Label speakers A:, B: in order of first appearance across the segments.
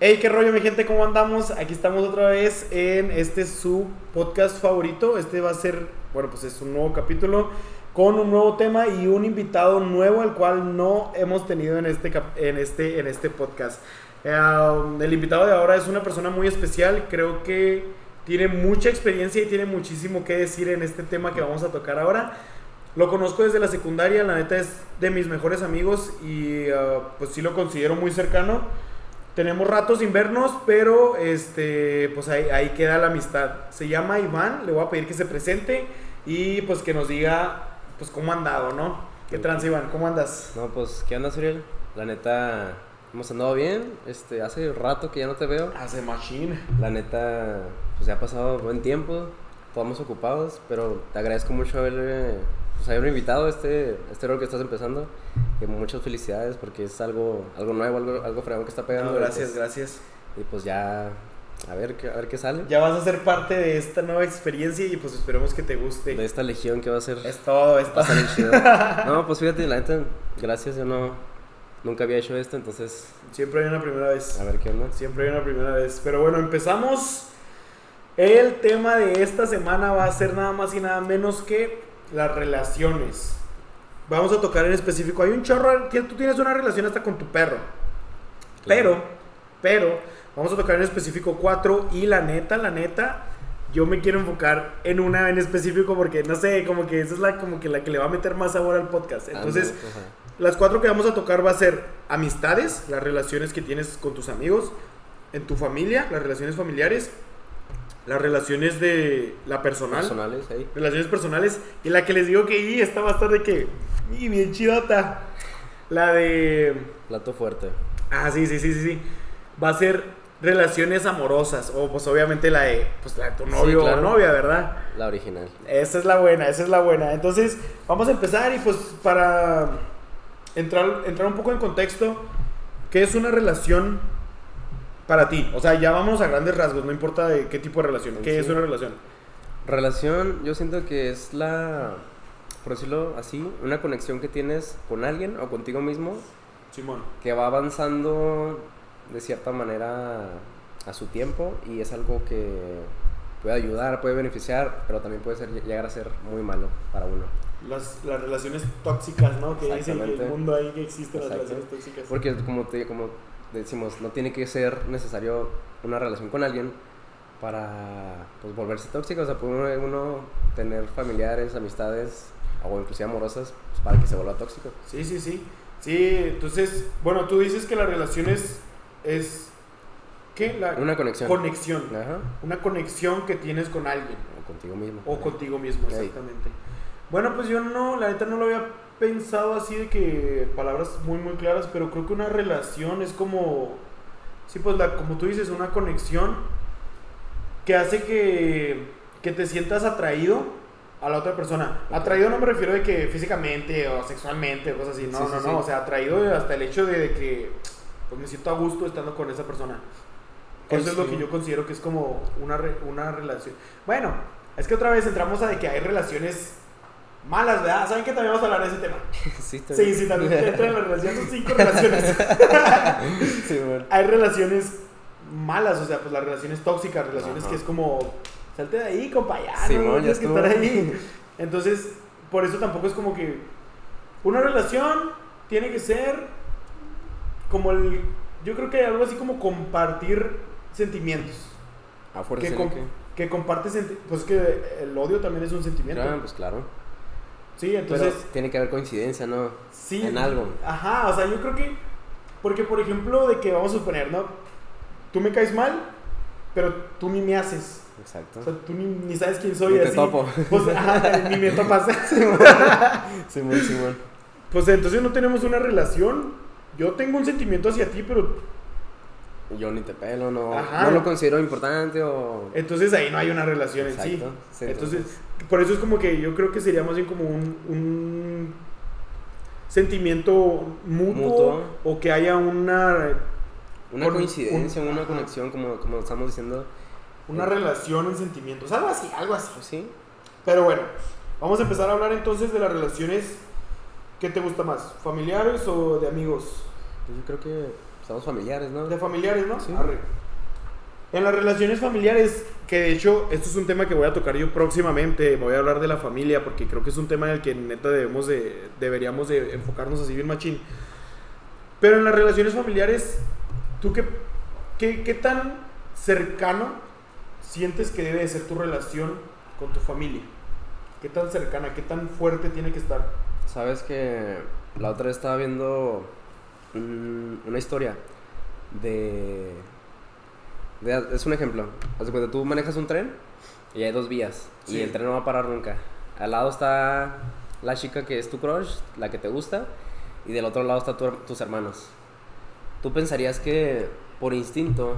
A: Hey, qué rollo, mi gente, ¿cómo andamos? Aquí estamos otra vez en este su podcast favorito. Este va a ser, bueno, pues es un nuevo capítulo con un nuevo tema y un invitado nuevo, el cual no hemos tenido en este, en este, en este podcast. Eh, el invitado de ahora es una persona muy especial, creo que tiene mucha experiencia y tiene muchísimo que decir en este tema que vamos a tocar ahora. Lo conozco desde la secundaria, la neta es de mis mejores amigos y ah, pues sí lo considero muy cercano. Tenemos ratos sin vernos, pero este, pues ahí, ahí queda la amistad. Se llama Iván, le voy a pedir que se presente y pues que nos diga pues cómo ha andado, ¿no? ¿Qué trans, Iván? ¿Cómo andas?
B: No, pues, ¿qué onda, Suriel? La neta, hemos andado bien. Este, hace rato que ya no te veo.
A: Hace machine.
B: La neta, pues ya ha pasado buen tiempo. Estamos ocupados, pero te agradezco mucho haberle, pues, haberme invitado a este, este rol que estás empezando. Que muchas felicidades porque es algo, algo nuevo, algo, algo fregón que está pegando.
A: No,
B: y,
A: gracias,
B: pues,
A: gracias.
B: Y pues ya, a ver, qué- a ver qué sale.
A: Ya vas a ser parte de esta nueva experiencia y pues esperemos que te guste.
B: De esta legión que va a ser.
A: Es todo, es todo.
B: chido. No, pues fíjate, la neta, gracias, yo no, nunca había hecho esto, entonces,
A: Siempre hay una primera vez.
B: a ver qué onda.
A: Siempre hay una primera vez. Pero bueno, empezamos. El tema de esta semana va a ser nada más y nada menos que las relaciones. Vamos a tocar en específico. Hay un chorro. Tú tienes una relación hasta con tu perro. Pero, pero, vamos a tocar en específico cuatro. Y la neta, la neta, yo me quiero enfocar en una en específico porque no sé, como que esa es la, como que la que le va a meter más sabor al podcast. Entonces,
B: Ando,
A: las cuatro que vamos a tocar va a ser amistades, las relaciones que tienes con tus amigos, en tu familia, las relaciones familiares, las relaciones de la personal,
B: personales, ahí.
A: relaciones personales, y la que les digo que y esta va a estar de que, y bien chidota, la de,
B: Plato fuerte.
A: ah, sí, sí, sí, sí, sí, va a ser relaciones amorosas, o pues obviamente la de, pues la de tu
B: Sí,
A: novio
B: claro.
A: o novia, ¿verdad?
B: La original.
A: Esa es la buena, esa es la buena. Entonces, vamos a empezar y pues para entrar, entrar un poco en contexto, ¿qué es una relación para ti? O sea, ya vamos a grandes rasgos, no importa de qué tipo de relación. ¿Qué
B: Sí.
A: es una relación?
B: Relación, yo siento que es la, por decirlo así, una conexión que tienes con alguien o contigo mismo
A: Simón.
B: que va avanzando de cierta manera a su tiempo y es algo que puede ayudar, puede beneficiar, pero también puede ser, llegar a ser muy malo para uno.
A: Las, las relaciones tóxicas, ¿no? Que dicen que el
B: Exactamente.
A: mundo ahí que existen las relaciones tóxicas.
B: Porque como, te, como decimos, no tiene que ser necesario una relación con alguien para pues, volverse tóxico. O sea, puede uno tener familiares, amistades o inclusive amorosas pues, para que se vuelva tóxico.
A: Sí, sí, sí. Sí, entonces, bueno, tú dices que la relación es, es ¿qué? La
B: Una conexión.
A: conexión.
B: Ajá.
A: Una conexión que tienes con alguien.
B: O contigo mismo.
A: O contigo mismo, exactamente. Bueno, pues yo no, la neta no lo había pensado así de que palabras muy, muy claras, pero creo que una relación es como, sí, pues la, como tú dices, una conexión que hace que, que te sientas atraído a la otra persona. Atraído no me refiero de que físicamente o sexualmente o cosas así, no,
B: Sí,
A: no,
B: sí,
A: no,
B: sí.
A: o sea, atraído hasta el hecho de, de que pues me siento a gusto estando con esa persona. Eso es lo que yo considero que es como una, re- una relación. Bueno, es que otra vez entramos a de que hay relaciones malas, ¿verdad? ¿Saben que también vamos a hablar de ese tema?
B: sí, está
A: Sí, sí, también entra en la relación, son cinco relaciones.
B: Sí, bueno.
A: hay relaciones malas, o sea, pues las relaciones tóxicas, relaciones
B: Ajá.
A: que es como, salte de ahí, compa, ya, no,
B: Simón,
A: no tienes que estar ahí. Entonces, por eso tampoco es como que una relación tiene que ser como el, yo creo que algo así como compartir sentimientos.
B: A fuerza
A: que, com-
B: que-
A: que comparte senti- pues que el odio también es un sentimiento.
B: Ah, pues claro.
A: Sí, entonces
B: Pero tiene que haber coincidencia, ¿no?
A: sí.
B: en algo.
A: Ajá, o sea, yo creo que porque por ejemplo de que vamos a suponer, ¿no? Tú me caes mal, pero tú ni me haces.
B: Exacto.
A: O sea, tú ni, ni sabes quién soy
B: Ni te
A: así.
B: topo.
A: Pues ajá, ni me topas.
B: Simón, Simón.
A: pues entonces no tenemos una relación. Yo tengo un sentimiento hacia ti, pero
B: Yo ni te pelo, no,
A: Ajá.
B: no lo considero importante o...
A: entonces ahí no hay una relación en sí. Entonces, por eso es como que yo creo que sería más bien como un, un sentimiento mutuo,
B: Mutuo.
A: o que haya una,
B: Una
A: con-
B: coincidencia,
A: un-
B: una
A: ajá.
B: conexión, como, como estamos diciendo.
A: una relación en sentimientos, algo así, algo así.
B: Sí.
A: Pero bueno, vamos a empezar a hablar entonces de las relaciones. ¿Qué te gusta más? ¿Familiares o de amigos?
B: Pues yo creo que Somos familiares, ¿no?
A: De familiares, ¿no?
B: Sí.
A: Arre. En las relaciones familiares, que de hecho, esto es un tema que voy a tocar yo próximamente, voy a hablar de la familia, porque creo que es un tema en el que neta debemos de, deberíamos de enfocarnos así bien machín. Pero en las relaciones familiares, ¿tú qué, qué, qué tan cercano sientes que debe de ser tu relación con tu familia? ¿Qué tan cercana, qué tan fuerte tiene que estar?
B: Sabes que la otra vez estaba viendo un- una historia de, de- Es un ejemplo. Haz de cuenta, tú manejas un tren y hay dos vías.
A: Sí.
B: Y el tren no va a parar nunca. Al lado está la chica que es tu crush, la que te gusta. Y del otro lado están tus hermanos. Tú pensarías que por instinto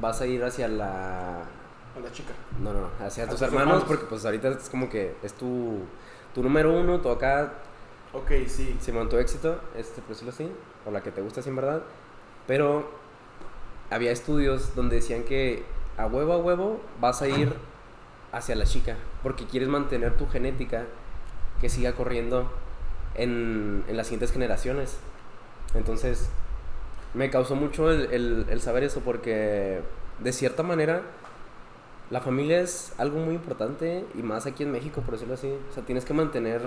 B: vas a ir hacia la
A: A la chica.
B: no, no, hacia
A: A
B: tus
A: tus
B: hermanos,
A: hermanos.
B: porque pues ahorita es como que es tu, tu número uno, tu acá,
A: Ok, sí.
B: Simón, tu éxito, este, por decirlo así, o la que te gusta, sin verdad. Pero había estudios donde decían que a huevo a huevo vas a ir hacia la chica, porque quieres mantener tu genética que siga corriendo en, en las siguientes generaciones. Entonces, me causó mucho el, el- el saber eso, porque de cierta manera la familia es algo muy importante, y más aquí en México, por decirlo así. O sea, tienes que mantener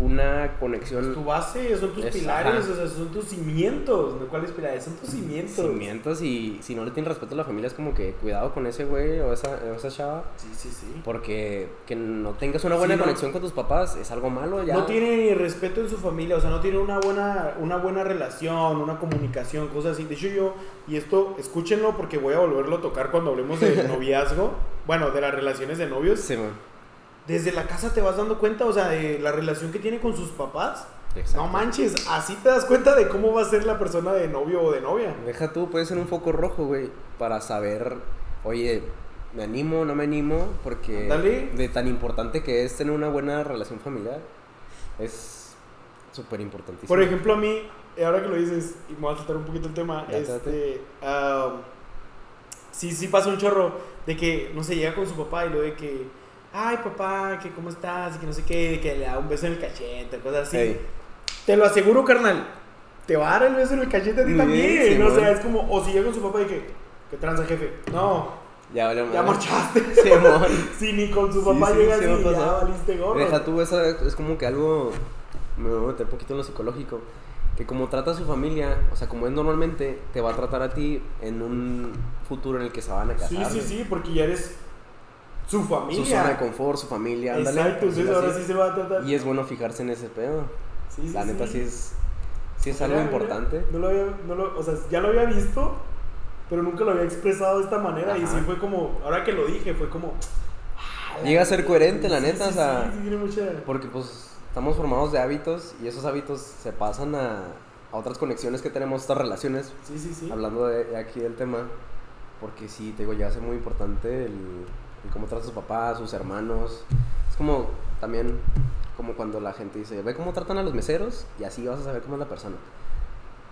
B: una conexión.
A: Tu base son tus
B: Es-
A: pilares, o sea, son tus cimientos. ¿no? ¿Cuáles pilares? Son tus cimientos.
B: cimientos y si no le tienes respeto a la familia es como que cuidado con ese güey o esa, o esa chava
A: Sí, sí, sí.
B: porque que no tengas una buena
A: Sí, no.
B: conexión con tus papás es algo malo ya
A: No tiene ni respeto en su familia, o sea, no tiene una buena, una buena relación, una comunicación, cosas así. De hecho, yo, y esto, escúchenlo porque voy a volverlo a tocar cuando hablemos de noviazgo, bueno, de las relaciones de novios.
B: Sí, man.
A: Desde la casa te vas dando cuenta, o sea, de la relación que tiene con sus papás.
B: Exacto.
A: No manches, así te das cuenta de cómo va a ser la persona de novio o de novia.
B: deja tú puede ser un foco rojo güey para saber oye me animo no me animo porque de tan importante que es tener una buena relación familiar es súper importantísimo
A: Por ejemplo, a mí, ahora que lo dices, y me voy a saltar un poquito el tema,
B: Ya,
A: este, ah, sí, sí pasa un chorro de que, no sé, llega con su papá y lo de que, ay papá, que cómo estás, y que no sé qué, que le da un beso en el cachete, cosas así.
B: Ey,
A: Te lo aseguro, carnal, te va a dar el beso en el cachete a ti también,
B: sí,
A: o sea, es como, o si llega con su papá y que, ¿qué tranza, jefe? No,
B: ya vale
A: ya marchaste.
B: Sí,
A: si ni con su papá
B: sí,
A: llegas
B: sí me ha
A: y ya valiste gorro.
B: Deja tú, eso es como que algo. Me voy a meter un poquito en lo psicológico. Que como trata a su familia, o sea, como es normalmente, te va a tratar a ti en un futuro en el que se van a casar.
A: Sí, sí, sí, porque ya eres su familia.
B: Su zona de confort, su familia, ándale.
A: Exacto, entonces ahora sí se va a tratar.
B: Y es bueno fijarse en ese pedo.
A: Sí, sí,
B: La neta sí es. Sí es algo importante.
A: No lo había, no lo, o sea, ya lo había visto, pero nunca lo había expresado de esta manera. Y sí fue como, ahora que lo dije, fue como. ah,
B: Llega a ser coherente, la
A: sí,
B: neta,
A: sí,
B: o sea,
A: Sí, sí, tiene mucha.
B: Porque pues estamos formados de hábitos y esos hábitos se pasan a, a otras conexiones que tenemos, estas relaciones.
A: Sí, sí, sí.
B: Hablando de, de aquí del tema, porque sí, te digo, ya hace muy importante el, el cómo trata a sus papás, sus hermanos. Es como también como cuando la gente dice, ve cómo tratan a los meseros y así vas a saber cómo es la persona.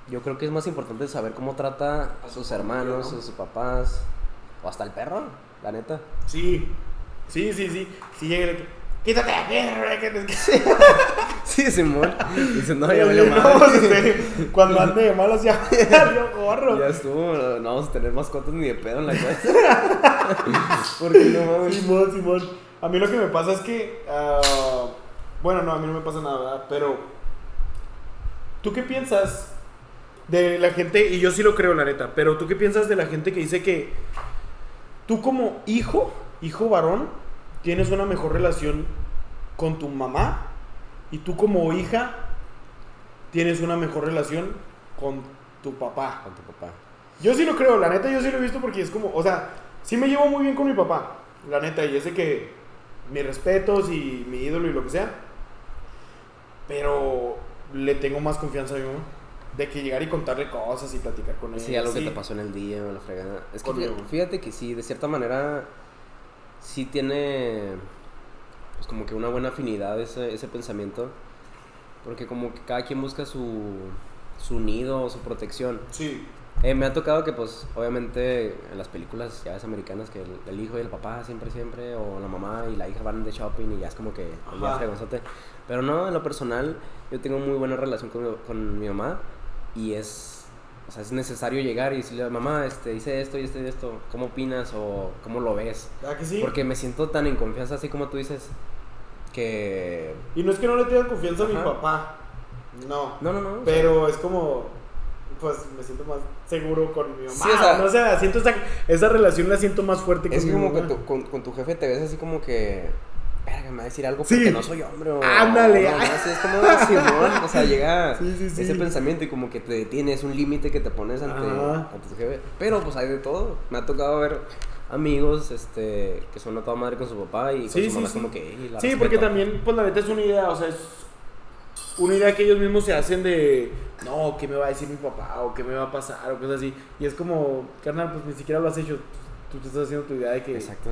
B: Yo creo que es más importante saber cómo trata a sus hermanos,
A: ¿no?
B: a sus papás, o hasta el perro, la neta.
A: Sí, sí, sí, sí. Si llega el. Quítate te.
B: Sí, Simón. Dice, no, ya
A: No,
B: valió madre.
A: este, Cuando ande de malas ya valió gorro.
B: Ya estuvo, no vamos a tener mascotas ni de pedo en la casa. Porque no mames.
A: Simón, Simón. A mí lo que me pasa es que. ah, bueno, no, a mí no me pasa nada, ¿verdad? Pero. ¿Tú qué piensas de la gente? Y yo sí lo creo, la neta. Pero ¿tú qué piensas de la gente que dice que. Tú como hijo, hijo varón, tienes una mejor relación con tu mamá. Y tú como hija, tienes una mejor relación con tu papá.
B: Con tu papá.
A: Yo sí lo creo, la neta yo sí lo he visto porque es como, o sea, sí me llevo muy bien con mi papá, la neta, y ese que mis respetos y mi ídolo y lo que sea, pero le tengo más confianza a mi mamá, de que llegar y contarle cosas y platicar con él.
B: Sí, algo que
A: sí.
B: te pasó en el día o la fregada. Es que fíjate, fíjate que sí, de cierta manera, sí tiene como que una buena afinidad ese, ese pensamiento. Porque como que cada quien busca su, su nido o su protección.
A: Sí,
B: Eh, me ha tocado que, pues, obviamente, en las películas ya es americanas, que el, el hijo y el papá siempre, siempre, o la mamá y la hija van de shopping y ya es como que
A: Ajá.
B: fregonzote. Pero no, en lo personal, yo tengo muy buena relación con con mi mamá y es o sea, es necesario llegar y decirle, mamá, este, hice esto y esto y esto, ¿cómo opinas o cómo lo ves?
A: ¿Verdad que sí?
B: Porque me siento tan en confianza, así como tú dices, que...
A: Y no es que no le tenga confianza a mi papá. No.
B: No, no, no. o sea,
A: Pero es como, pues me siento más seguro con mi mamá.
B: Sí, o sea-
A: no sé, siento esa, esa relación la siento más fuerte con
B: es
A: mi
B: como que tu- con, con tu jefe te ves así como que... Verga, me va a decir algo
A: Sí.
B: porque no soy hombre o...
A: Ándale,
B: no, no, así es como Simón, o sea, llega
A: Sí, sí, sí.
B: ese pensamiento y como que te detienes, un límite que te pones ante tu jefe. Pero pues hay de todo. Me ha tocado ver amigos este que son a toda madre con su papá y con
A: Sí,
B: su mamá
A: sí.
B: como que... "Ey, la
A: Sí,
B: respeto".
A: porque también, pues la neta es una idea, o sea, es una idea que ellos mismos se hacen de, no, ¿qué me va a decir mi papá? O ¿qué me va a pasar? O cosas así. Y es como, carnal, pues ni siquiera lo has hecho. Tú te estás haciendo tu idea de que...
B: Exacto.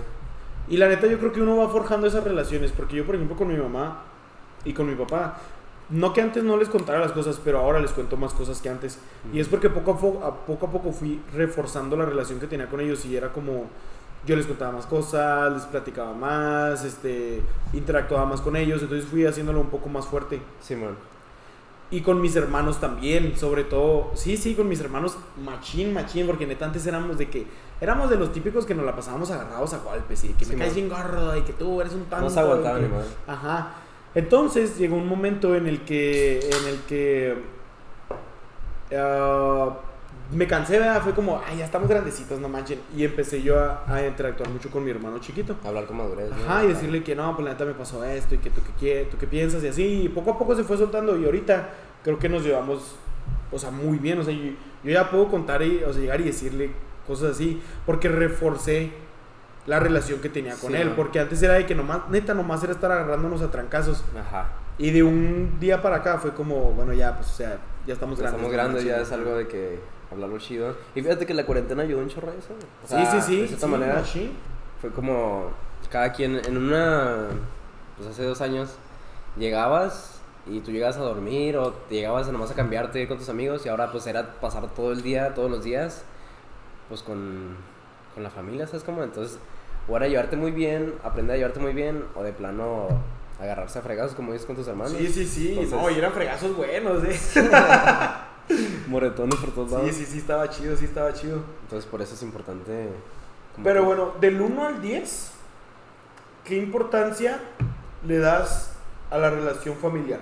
A: Y la neta yo creo que uno va forjando esas relaciones, porque yo por ejemplo con mi mamá y con mi papá, no que antes no les contara las cosas, pero ahora les cuento más cosas que antes. Y es porque poco a, poco a poco fui reforzando la relación que tenía con ellos y era como yo les contaba más cosas, les platicaba más, este, interactuaba más con ellos, entonces fui haciéndolo un poco más fuerte.
B: Simón.
A: Y con mis hermanos también, sobre todo, sí, sí, con mis hermanos, machín, machín, porque neta antes éramos de que, éramos de los típicos que nos la pasábamos agarrados a golpes y que me
B: Sí,
A: caes
B: man.
A: bien gordo y que tú eres un tanto.
B: No se aguantaban.
A: Ajá. Entonces llegó un momento en el que, en el que ah, me cansé, ¿verdad? Fue como, ay, ya estamos grandecitos, no manchen. Y empecé yo a, a interactuar mucho con mi hermano chiquito.
B: Hablar con madurez. ¿no?
A: Ajá, y decirle que no, pues la neta me pasó esto y que tú qué, quie- tú qué piensas y así. Y poco a poco se fue soltando y ahorita creo que nos llevamos, o sea, muy bien. O sea, yo, yo ya puedo contar y, o sea, llegar y decirle cosas así porque reforcé la relación que tenía con
B: Sí,
A: él. Porque antes era de que nomás, neta, nomás era estar agarrándonos a trancazos.
B: Ajá.
A: Y de un día para acá fue como, bueno, ya, pues, o sea, ya estamos
B: Ya
A: grandes.
B: Estamos grandes, ya es algo de que hablarlo chido. Y fíjate que la cuarentena ayudó un chorro a eso. O
A: Sí,
B: sea,
A: sí, sí.
B: De cierta
A: sí,
B: manera,
A: machín.
B: fue como cada quien en una. Pues hace dos años llegabas y tú llegabas a dormir o te llegabas nomás a cambiarte con tus amigos y ahora pues era pasar todo el día, todos los días, pues con, con la familia, ¿sabes cómo? Entonces, o era llevarte muy bien, aprender a llevarte muy bien o de plano agarrarse a fregazos como dices con tus hermanos.
A: Sí, sí, sí.
B: Entonces-
A: No, y eran fregazos buenos, eh.
B: Moretones por todos lados.
A: Sí, sí, sí, estaba chido, sí, estaba chido.
B: Entonces por eso es importante.
A: Pero
B: que-
A: bueno, del 1 al 10, ¿qué importancia le das a la relación familiar?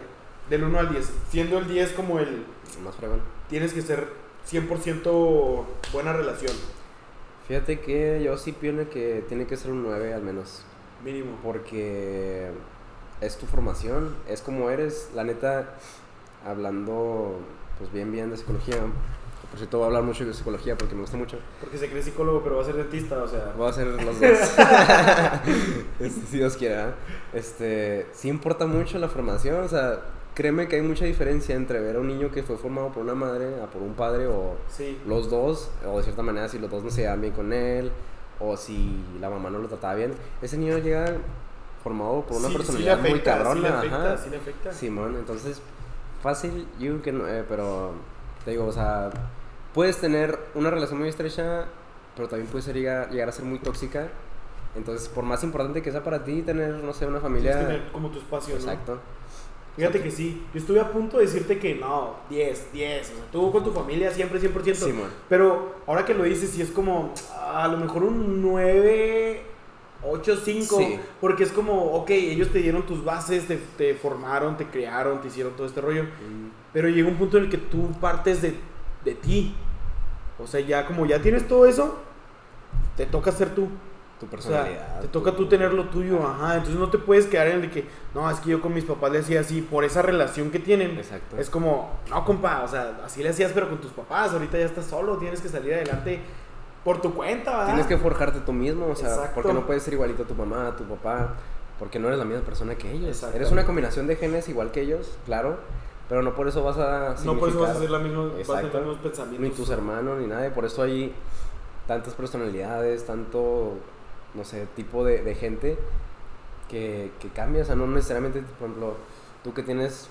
A: Del 1 al 10. Siendo el 10 como el.
B: Más fregón.
A: Tienes que ser 100% buena relación.
B: Fíjate que yo sí pienso que tiene que ser un 9 al menos.
A: Mínimo.
B: Porque es tu formación, es como eres. La neta, hablando pues bien, bien de psicología. Por cierto, voy a hablar mucho de psicología porque me gusta mucho.
A: Porque se cree psicólogo, pero va a ser dentista, o sea.
B: Voy a hacer los dos. Este, si Dios quiera. ¿eh? Este, sí importa mucho la formación. O sea, créeme que hay mucha diferencia entre ver a un niño que fue formado por una madre a por un padre o
A: Sí.
B: los dos, o de cierta manera si los dos no se llevan bien con él, o si la mamá no lo trataba bien, ese niño llega formado por una
A: Sí,
B: personalidad
A: afecta,
B: muy cabrona.
A: Sí le afecta,
B: ajá.
A: sí le afecta.
B: Simón, entonces, fácil, yo que no, eh, pero te digo, o sea, puedes tener una relación muy estrecha, pero también puede ser llegar, llegar a ser muy tóxica. Entonces, por más importante que sea para ti tener, no sé, una
A: Tienes
B: familia.
A: que tener como tu espacio, ¿no? Fíjate que sí, yo estuve a punto de decirte que no, 10, 10, o sea, tú con tu familia siempre 100%.
B: Simón.
A: Pero ahora que lo dices, sí es como a lo mejor un 9, 8, 5.
B: Sí.
A: Porque es como, ok, ellos te dieron tus bases, te, te formaron, te crearon, te hicieron todo este rollo.
B: Mm,
A: Pero llega un punto en el que tú partes de, de ti. O sea, ya como ya tienes todo eso, te toca ser tú.
B: Tu
A: O
B: personalidad.
A: sea, te toca tú tener lo tuyo, ajá. Entonces no te puedes quedar en el de que, no, es que yo con mis papás le hacía así, por esa relación que tienen.
B: Exacto.
A: Es como, no, compa, o sea, así le hacías, pero con tus papás. Ahorita ya estás solo, tienes que salir adelante por tu cuenta, ¿verdad?
B: Tienes que forjarte tú mismo, o sea,
A: Exacto.
B: porque no puedes ser igualito a tu mamá, a tu papá, porque no eres la misma persona que ellos. Eres una combinación de genes igual que ellos, claro, pero no por eso vas a
A: No por eso vas a hacer la misma, vas a tener
B: Exacto.
A: los mismos pensamientos.
B: ni tus hermanos ni nada, por eso hay tantas personalidades, tanto, no sé, tipo de, de gente que, que cambia, o sea, no necesariamente, por ejemplo, tú que tienes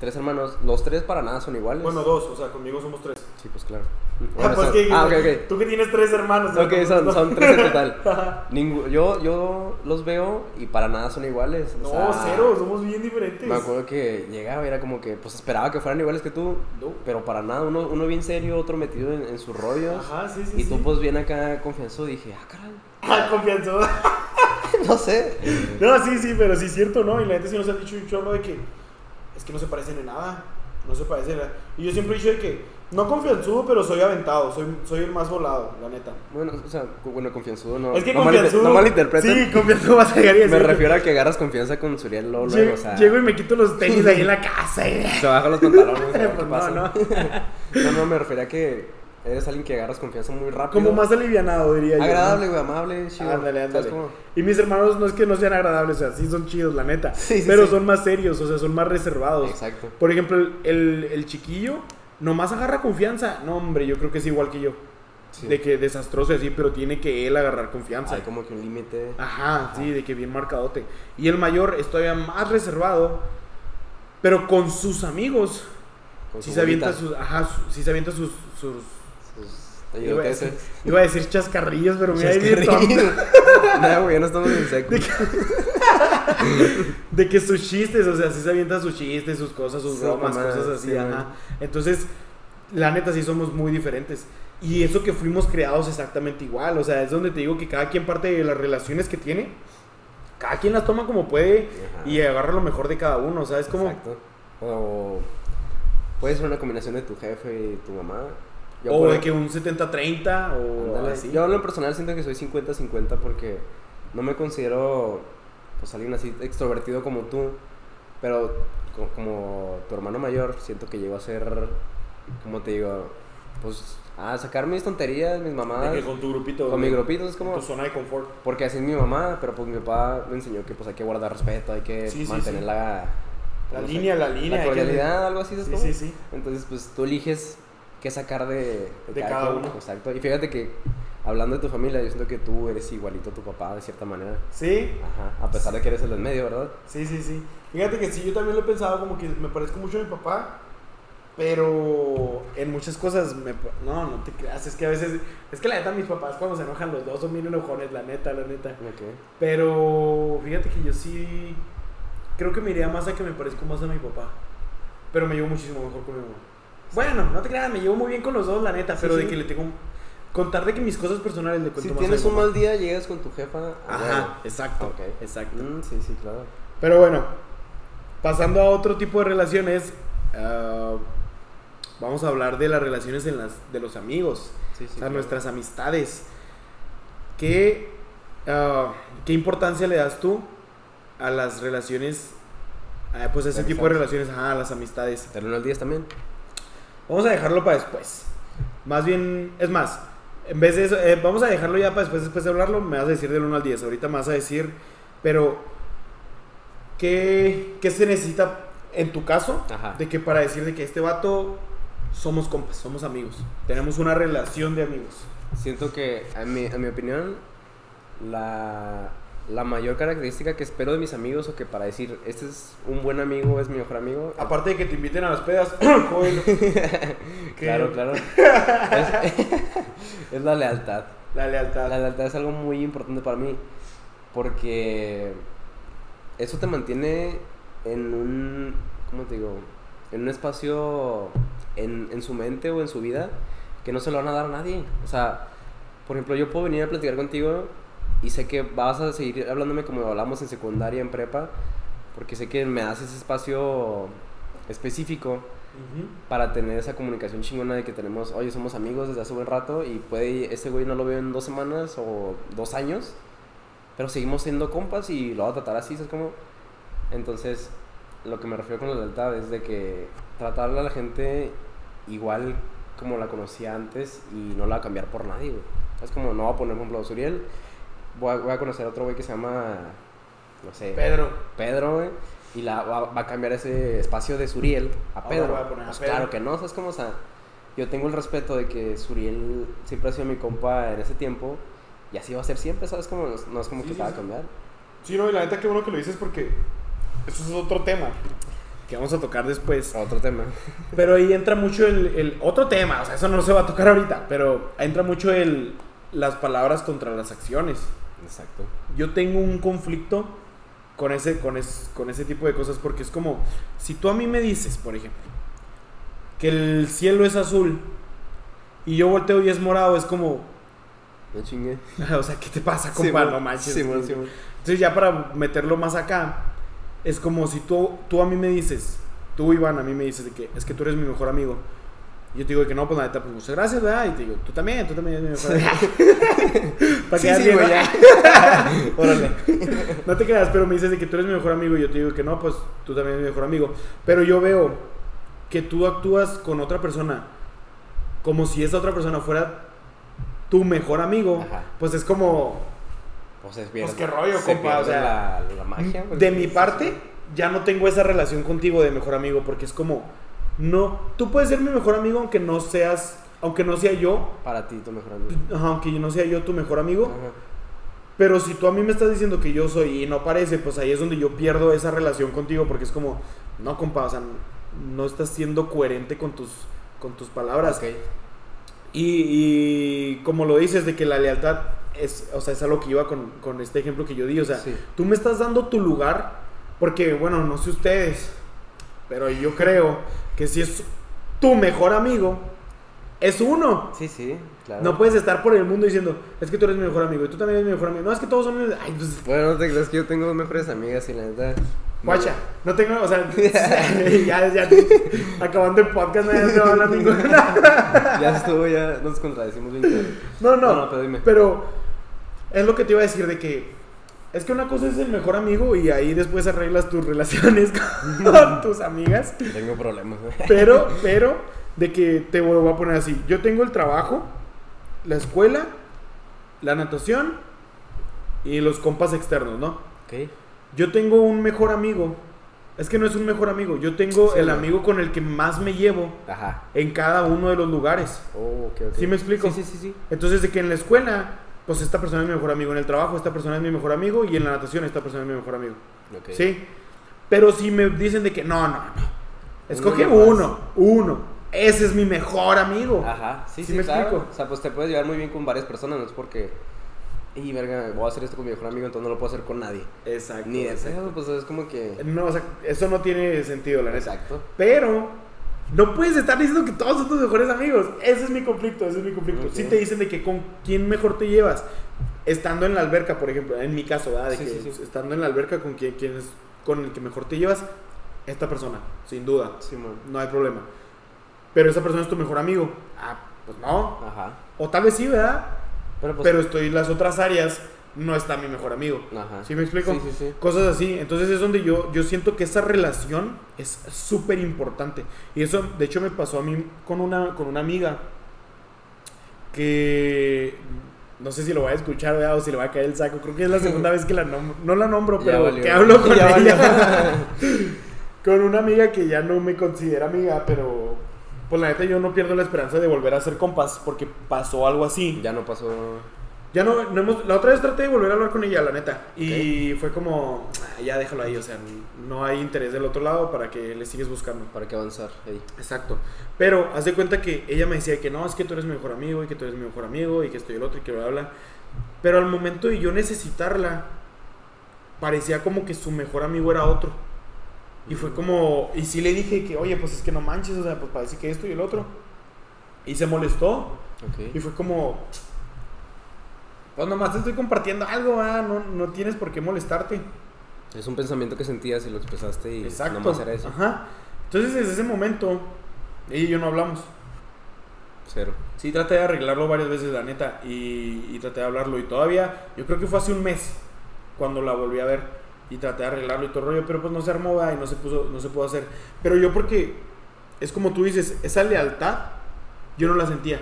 B: tres hermanos. Los tres para nada son iguales.
A: Bueno, dos, o sea, conmigo somos tres.
B: Sí, pues claro.
A: Ah,
B: Bueno,
A: pues
B: son- ah, ok, ok.
A: Tú que tienes tres hermanos.
B: Ok, son, son tres en total. Ningú- yo, yo los veo y para nada son iguales. o
A: No,
B: sea,
A: cero, somos bien diferentes.
B: Me acuerdo que llegaba y era como que, pues esperaba que fueran iguales que tú,
A: No.
B: pero para nada. Uno, uno bien serio, otro metido en, en sus rollos.
A: Ajá, sí, sí.
B: y tú,
A: sí.
B: pues bien acá confianzo, dije, ah, caray.
A: Confianza.
B: no sé.
A: No, sí, sí, pero sí es cierto, ¿no? Y la gente sí nos ha dicho un chorro de que es que no se parecen en nada. No se parecen. a- Y yo siempre he dicho de que no confianzudo, pero soy aventado. Soy, soy el más volado, la neta.
B: Bueno, o sea, bueno, confianzudo no.
A: es que
B: no,
A: confianzudo.
B: malinter- no malinterpreten.
A: Sí, confianzudo vas a llegar y
B: Me
A: decir
B: refiero a que agarras confianza con Suriel Lolo,
A: Llego,
B: o sea,
A: llego y me quito los tenis ahí en la casa. y-
B: se baja los pantalones. o sea, ¿qué
A: Pues no,
B: pasa?
A: no.
B: no, no, me refería a que eres alguien que agarras confianza muy rápido.
A: Como más alivianado, diría yo. ¿no?
B: agradable, güey, amable, chido.
A: Ándale,
B: ¿Sabes
A: ándale. Y mis hermanos no es que no sean agradables, o sea, sí son chidos, la neta.
B: Sí, sí,
A: pero
B: sí.
A: son más serios, o sea, son más reservados.
B: Exacto.
A: Por ejemplo, el, el, chiquillo nomás agarra confianza. No, hombre, yo creo que es igual que yo.
B: Sí.
A: De que desastroso y así, pero tiene que él agarrar confianza.
B: Hay como que un límite.
A: Ajá, sí, de que bien marcadote. Y el mayor es todavía más reservado, pero con sus amigos.
B: con
A: Sí
B: su
A: se avienta sus, ajá, su- sí se avienta sus iba, a decir, iba a decir chascarrillos, pero mira
B: Chascarrillos. No, güey, ya no estamos en seco.
A: De que sus chistes, o sea, sí se avienta sus chistes, sus cosas, sus bromas, cosas así,
B: sí,
A: ajá.
B: man.
A: Entonces, la neta sí somos muy diferentes. Y eso que fuimos creados exactamente igual, o sea, es donde te digo que cada quien parte de las relaciones que tiene, cada quien las toma como puede
B: Ajá.
A: y agarra lo mejor de cada uno, ¿sabes? Como,
B: Exacto. O puede ser una combinación de tu jefe y tu mamá. Yo
A: o de que un 70-30 o
B: Ándale.
A: así.
B: Yo en lo personal siento que soy 50-50 porque no me considero pues alguien así extrovertido como tú, pero co- como tu hermano mayor siento que llego a ser, como te digo, pues a sacar mis tonterías, mis mamadas,
A: De que con tu grupito.
B: con mi grupito, es como...
A: Tu zona de confort.
B: Porque así es mi mamá, pero pues mi papá me enseñó que pues hay que guardar respeto, hay que
A: Sí, sí,
B: mantener
A: sí.
B: la...
A: La
B: no sé,
A: línea, la línea.
B: La
A: hay que-
B: cordialidad, algo así, ¿sabes
A: Sí, sí, sí.
B: Entonces, pues tú eliges qué sacar de,
A: De cada uno.
B: Exacto. Y fíjate que hablando de tu familia, yo siento que tú eres igualito a tu papá de cierta manera.
A: Sí,
B: Ajá. A pesar de que eres el del medio, ¿verdad?
A: Sí, sí, sí. Fíjate que sí, yo también lo he pensado como que me parezco mucho a mi papá, pero en muchas cosas me... No, no te creas, es que a veces... Es que la neta mis papás cuando se enojan los dos son bien enojones, la neta, la neta.
B: Ok.
A: Pero fíjate que yo sí... Creo que me iría más a que me parezco más a mi papá. Pero me llevo muchísimo mejor con mi mamá. Bueno, no te creas, me llevo muy bien con los dos, la neta, pero
B: sí.
A: de que le tengo... Contar de que mis cosas personales le cuento
B: Si
A: más a
B: tienes un mal día, llegas con tu jefa.
A: Ajá, exacto,
B: Ok.
A: exacto.
B: bueno. Mm, sí, sí, claro.
A: Pero bueno, pasando a otro tipo de relaciones, ah, vamos a hablar de las relaciones en las, de los amigos,
B: Sí, sí.
A: o sea,
B: claro.
A: nuestras amistades. ¿Qué, ah, ¿Qué importancia le das tú a las relaciones, ah, pues a ese tipo de relaciones, ajá, a las amistades?
B: Del 1 al 10 también.
A: Vamos a dejarlo para después. Más bien, es más, en vez de eso, eh, vamos a dejarlo ya para después, después de hablarlo, me vas a decir del 1 al 10, ahorita me vas a decir, pero, ¿qué, qué se necesita en tu caso?
B: Ajá.
A: De que para decir de que este vato somos compas, somos amigos, tenemos una relación de amigos.
B: Siento que, a mi, a mi opinión, la, la mayor característica que espero de mis amigos o que para decir, este es un buen amigo, es mi mejor amigo.
A: Aparte de que te inviten a las pedas, que-
B: Claro, claro. es, es la lealtad.
A: la lealtad.
B: La lealtad es algo muy importante para mí porque eso te mantiene en un, ¿cómo te digo? En un espacio en, en su mente o en su vida que no se lo van a dar a nadie. O sea, por ejemplo, yo puedo venir a platicar contigo y sé que vas a seguir hablándome como hablamos en secundaria, en prepa, porque sé que me das ese espacio específico
A: Ujú.
B: para tener esa comunicación chingona de que tenemos, oye, somos amigos desde hace buen rato y puede, ese güey no lo veo en dos semanas o dos años, pero seguimos siendo compas y lo voy a tratar así, ¿sabes cómo? Entonces, lo que me refiero con la lealtad es de que tratarle a la gente igual como la conocía antes y no la va a cambiar por nadie, güey. Es como, no voy a poner, por ejemplo, a Suriel, voy a, voy a conocer a otro güey que se llama, no sé,
A: Pedro.
B: Pedro, güey. Y la, va, va a cambiar ese espacio de Suriel a
A: Ahora
B: Pedro.
A: voy a poner a
B: Pues
A: Pedro.
B: claro que no, ¿sabes cómo? O sea, yo tengo el respeto de que Suriel siempre ha sido mi compa en ese tiempo. Y así va a ser siempre, ¿sabes? Como, no es como
A: Sí,
B: que
A: sí,
B: te va a cambiar.
A: Sí, no, y la neta, qué bueno que lo dices porque eso es otro tema. que vamos a tocar después.
B: Otro tema.
A: Pero ahí entra mucho el, el otro tema, o sea, eso no se va a tocar ahorita, pero entra mucho el las palabras contra las acciones.
B: Exacto.
A: Yo tengo un conflicto con ese, con, es- con ese tipo de cosas porque es como, si tú a mí me dices, por ejemplo, que el cielo es azul y yo volteo y es morado, es como,
B: No chingue.
A: o sea, ¿qué te pasa, compa? No manches.
B: Simón.
A: Entonces ya para meterlo más acá, es como si tú, tú a mí me dices, tú Iván a mí me dices de que es que tú eres mi mejor amigo. Yo te digo que no, pues la neta, pues muchas gracias, ¿verdad? Y te digo, tú también, tú también eres mi mejor amigo. Para
B: Sí, sí,
A: bien,
B: güey,
A: ¿no?
B: ya. Órale.
A: No te creas, pero me dices de que tú eres mi mejor amigo y yo te digo que no, pues tú también eres mi mejor amigo. Pero yo veo que tú actúas con otra persona como si esa otra persona fuera tu mejor amigo.
B: Ajá.
A: Pues es como,
B: Pues es bien.
A: qué rollo,
B: se
A: compa, o sea,
B: la, la magia. pues,
A: de mi parte, ya no tengo esa relación contigo de mejor amigo porque es como, no, tú puedes ser mi mejor amigo aunque no seas, aunque no sea yo,
B: Para ti, tu mejor amigo.
A: ajá, aunque yo no sea yo tu mejor amigo.
B: Ajá.
A: Pero si tú a mí me estás diciendo que yo soy y no parece, pues ahí es donde yo pierdo esa relación contigo porque es como, no, compa, o sea, no estás siendo coherente con tus, con tus palabras.
B: Ok.
A: Y, y como lo dices, de que la lealtad es, o sea, es algo que iba con, con este ejemplo que yo di, o sea,
B: Sí.
A: tú me estás dando tu lugar porque, bueno, no sé ustedes, pero yo creo que si es tu mejor amigo, es uno.
B: Sí, sí, claro.
A: No puedes estar por el mundo diciendo, es que tú eres mi mejor amigo y tú también eres mi mejor amigo. No, es que todos son. Ay, pues,
B: Bueno, no te creas que yo tengo dos mejores amigas y la neta.
A: guacha, no tengo, o sea, ya, ya, acabando el podcast, no te va a hablar ninguna.
B: Ya estuvo, ya nos contradecimos bien.
A: No, no,
B: No, no, pero dime.
A: pero es lo que te iba a decir de que es que una cosa es el mejor amigo y ahí después arreglas tus relaciones con tus amigas.
B: Tengo problemas.
A: Pero, pero, de que te voy a poner así. Yo tengo el trabajo, la escuela, la natación y los compas externos, ¿no?
B: Ok.
A: Yo tengo un mejor amigo. Es que no es un mejor amigo. Yo tengo
B: Sí,
A: el amigo con el que más me llevo
B: Ajá.
A: en cada uno de los lugares.
B: Oh, ok, ok.
A: ¿Sí me explico?
B: Sí, sí, sí. sí.
A: Entonces, de que en la escuela, pues esta persona es mi mejor amigo. En el trabajo, esta persona es mi mejor amigo. Y en la natación, esta persona es mi mejor amigo.
B: Ok.
A: ¿Sí? Pero si me dicen de que no, no, no. Escoge
B: Uno
A: uno, uno. Ese es mi mejor amigo.
B: Ajá, sí,
A: ¿Sí
B: sí,
A: me
B: claro.
A: explico?
B: O sea, pues te puedes llevar muy bien con varias personas, no es porque. Y verga, voy a hacer esto con mi mejor amigo, entonces no lo puedo hacer con nadie.
A: Exacto.
B: Ni de
A: exacto.
B: pedo, pues es como que.
A: No, o sea, eso no tiene sentido, la neta.
B: Exacto.
A: Pero no puedes estar diciendo que todos son tus mejores amigos. Ese es mi conflicto, ese es mi conflicto.
B: Ok.
A: Si te dicen de que con quién mejor te llevas, estando en la alberca, por ejemplo, en mi caso, ¿verdad? De
B: Sí,
A: que
B: sí, sí.
A: estando en la alberca con quien, quién es con el que mejor te llevas, esta persona, sin duda, no hay problema. Pero esa persona es tu mejor amigo. Ah, pues no.
B: Ajá.
A: O tal vez sí, ¿verdad?
B: Pero pues.
A: Pero estoy en las otras áreas, no está mi mejor amigo.
B: Ajá.
A: ¿Sí me explico?
B: Sí, sí, sí.
A: Cosas así. Entonces es donde yo, yo siento que esa relación es súper importante. Y eso, de hecho, me pasó a mí con una, con una amiga que no sé si lo voy a escuchar ¿verdad? o si le va a caer el saco. Creo que es la segunda vez que la nombro. No la nombro, pero
B: valió.
A: que hablo con ella.
B: valió.
A: con una amiga que ya no me considera amiga, pero pues la neta yo no pierdo la esperanza de volver a ser compas porque pasó algo así.
B: Ya no pasó.
A: Ya no, no hemos, la otra vez traté de volver a hablar con ella, la neta. Y fue como, "Ah, ya déjalo ahí, o sea, no hay interés del otro lado para que le sigues buscando.
B: Para que avanzar. Ahí.
A: Exacto. Pero haz de cuenta que ella me decía que no, es que tú eres mi mejor amigo y que tú eres mi mejor amigo y que estoy el otro y que bla, bla, bla. Pero al momento de yo necesitarla, parecía como que su mejor amigo era otro. Y fue como, y sí le dije que, oye, pues es que no manches, o sea, pues parece que esto y el otro. Y se molestó.
B: Ok.
A: Y fue como, pues nomás te estoy compartiendo algo, ah, no, no tienes por qué molestarte.
B: Es un pensamiento que sentías y lo expresaste y
A: Exacto.
B: nomás era eso.
A: Ajá. Entonces desde ese momento, ella y yo no hablamos.
B: Cero.
A: Sí, traté de arreglarlo varias veces, la neta, y, y traté de hablarlo. Y todavía, yo creo que fue hace un mes cuando la volví a ver. Y traté de arreglarlo y todo el rollo, pero pues no se armó ¿verdad? y no se, puso, no se pudo hacer. Pero yo porque, es como tú dices, esa lealtad, yo no la sentía.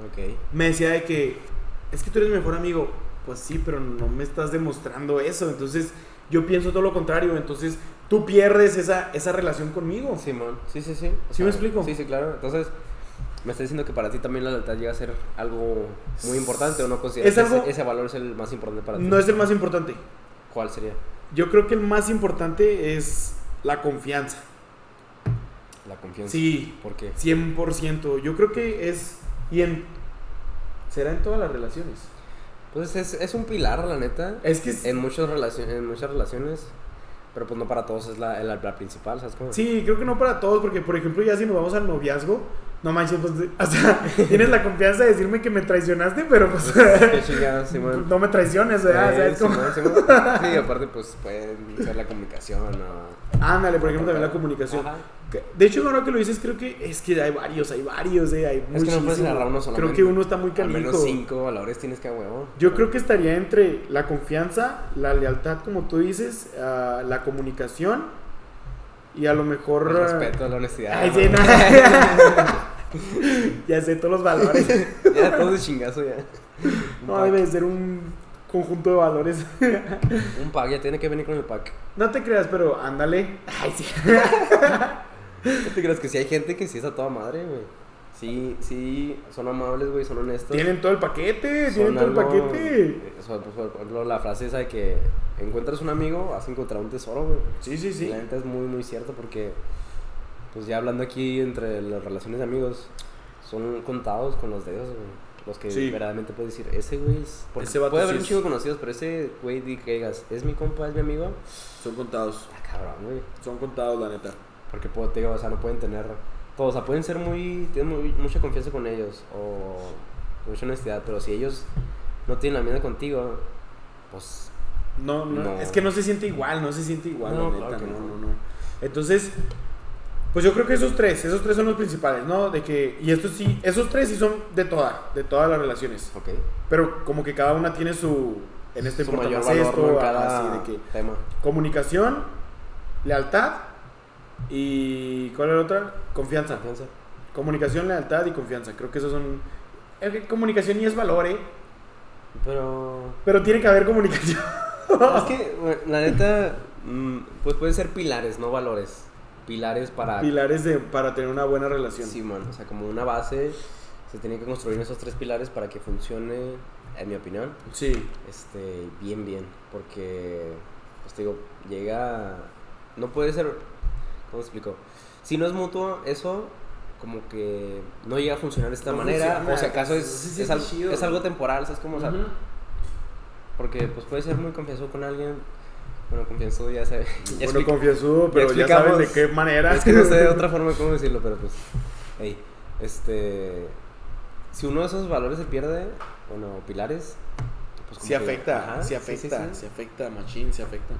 B: Ok.
A: me decía de que es que tú eres mi mejor amigo. Pues sí, pero no me estás demostrando eso. Entonces yo pienso todo lo contrario. Entonces tú pierdes esa, esa relación conmigo.
B: Simón. Sí, sí, sí. O
A: ¿Sí me explico?
B: Sí, sí, claro. Entonces, me estás diciendo que para ti también la lealtad llega a ser algo muy importante o no consideras
A: Es
B: que
A: algo-
B: ese, ese valor es el más importante para ti.
A: No es el más importante.
B: ¿Cuál sería?
A: Yo creo que el más importante es la confianza.
B: la confianza.
A: Sí,
B: ¿Por qué?
A: 100%. Yo creo que es. Y en. ¿Será en todas las relaciones?
B: Pues es, es un pilar, la neta.
A: Es que. es-
B: En, muchas relaciones, en muchas relaciones. Pero pues no para todos es la, la, la principal, ¿sabes cómo?
A: Sí, creo que no para todos, porque por ejemplo, ya si nos vamos al noviazgo, no manches, pues, o sea, tienes la confianza de decirme que me traicionaste, pero pues,
B: Qué chingada, Simón.
A: no me traiciones, ¿verdad? O sea, es como-
B: Simón. Sí, aparte, pues pueden ser la comunicación o.
A: Ándale, por ejemplo, también la comunicación.
B: Ajá.
A: De hecho, ahora que lo dices, creo que es que hay varios, hay varios, eh, hay
B: Es que no puedes agarrar uno
A: Creo
B: solamente.
A: que uno está muy
B: Al menos
A: canijo.
B: cinco valores tienes que a huevo.
A: Yo creo que estaría entre la confianza, la lealtad, como tú dices, la comunicación y a lo mejor...
B: El respeto, la honestidad.
A: Ay, sí, no. ya sé todos los valores.
B: Ya todo de chingazo ya. Un
A: No,
B: pack.
A: debe de ser un conjunto de valores.
B: Un pack, ya tiene que venir con el pack.
A: No te creas, pero ándale. Ay, sí.
B: ¿No te creas que si hay gente que sí es a toda madre, güey? Sí, sí, son amables, güey, son honestos.
A: Tienen todo el paquete, tienen todo el paquete.
B: sea, pues, por ejemplo, la frase esa de que encuentras un amigo, has encontrado un tesoro, güey.
A: Sí, sí, sí.
B: La neta es muy, muy cierto porque, pues ya hablando aquí entre las relaciones de amigos, son contados con los dedos, güey. Los que
A: Sí.
B: verdaderamente puedes decir, ese güey es. porque
A: Ese vato
B: puede haber
A: sí
B: un chico conocidos, pero ese güey di que digas, es mi compa, es mi amigo.
A: Son contados.
B: Ah, cabrón, güey.
A: Son contados, la neta.
B: Porque puedo, te digo, o sea, no pueden tener todo, o sea, pueden ser muy, tienen muy- mucha confianza con ellos o mucha honestidad, pero si ellos no tienen la misma contigo, pues
A: No, no,
B: No.
A: es que no se siente igual, no se siente igual,
B: No,
A: la
B: claro
A: neta, no,
B: no.
A: no, no. Entonces, pues yo creo que esos tres, esos tres son los principales, ¿no? De que, y estos sí, esos tres sí son de toda, de todas las relaciones.
B: ok.
A: Pero como que cada una tiene su, en este
B: Su mayor valor
A: esto,
B: cada
A: sí, de que
B: tema.
A: comunicación, lealtad y, ¿cuál era la otra? Confianza.
B: Confianza.
A: Comunicación, lealtad y confianza. Creo que esos son, es que comunicación y es valor, ¿eh?
B: Pero
A: Pero tiene que haber comunicación.
B: es que la neta, mm, pues pueden ser pilares, no valores. Pilares para
A: Pilares de, para tener una buena relación.
B: Sí, man, o sea, como una base se tiene que construir esos tres pilares para que funcione, en mi opinión,
A: Sí.
B: este, bien, bien. Porque, pues te digo, llega. No puede ser. ¿Cómo explico? Si no es mutuo, eso como que no llega a funcionar de esta
A: No
B: manera.
A: funciona,
B: o si acaso es,
A: sí,
B: es, algo,
A: chido.
B: es algo temporal, ¿sabes cómo? O sea. Porque pues puede ser muy confianzudo con alguien. Bueno, confianzudo ya sabe. ya
A: Bueno, confianzudo, pero ya,
B: explicamos.
A: saben de qué manera.
B: Es que no sé de otra forma cómo decirlo, pero pues. Hey, este. Si uno de esos valores se pierde, bueno, pilares. Pues que-
A: afecta,
B: ajá,
A: sí
B: sí,
A: afecta,
B: sí,
A: se afecta, machín, se afecta.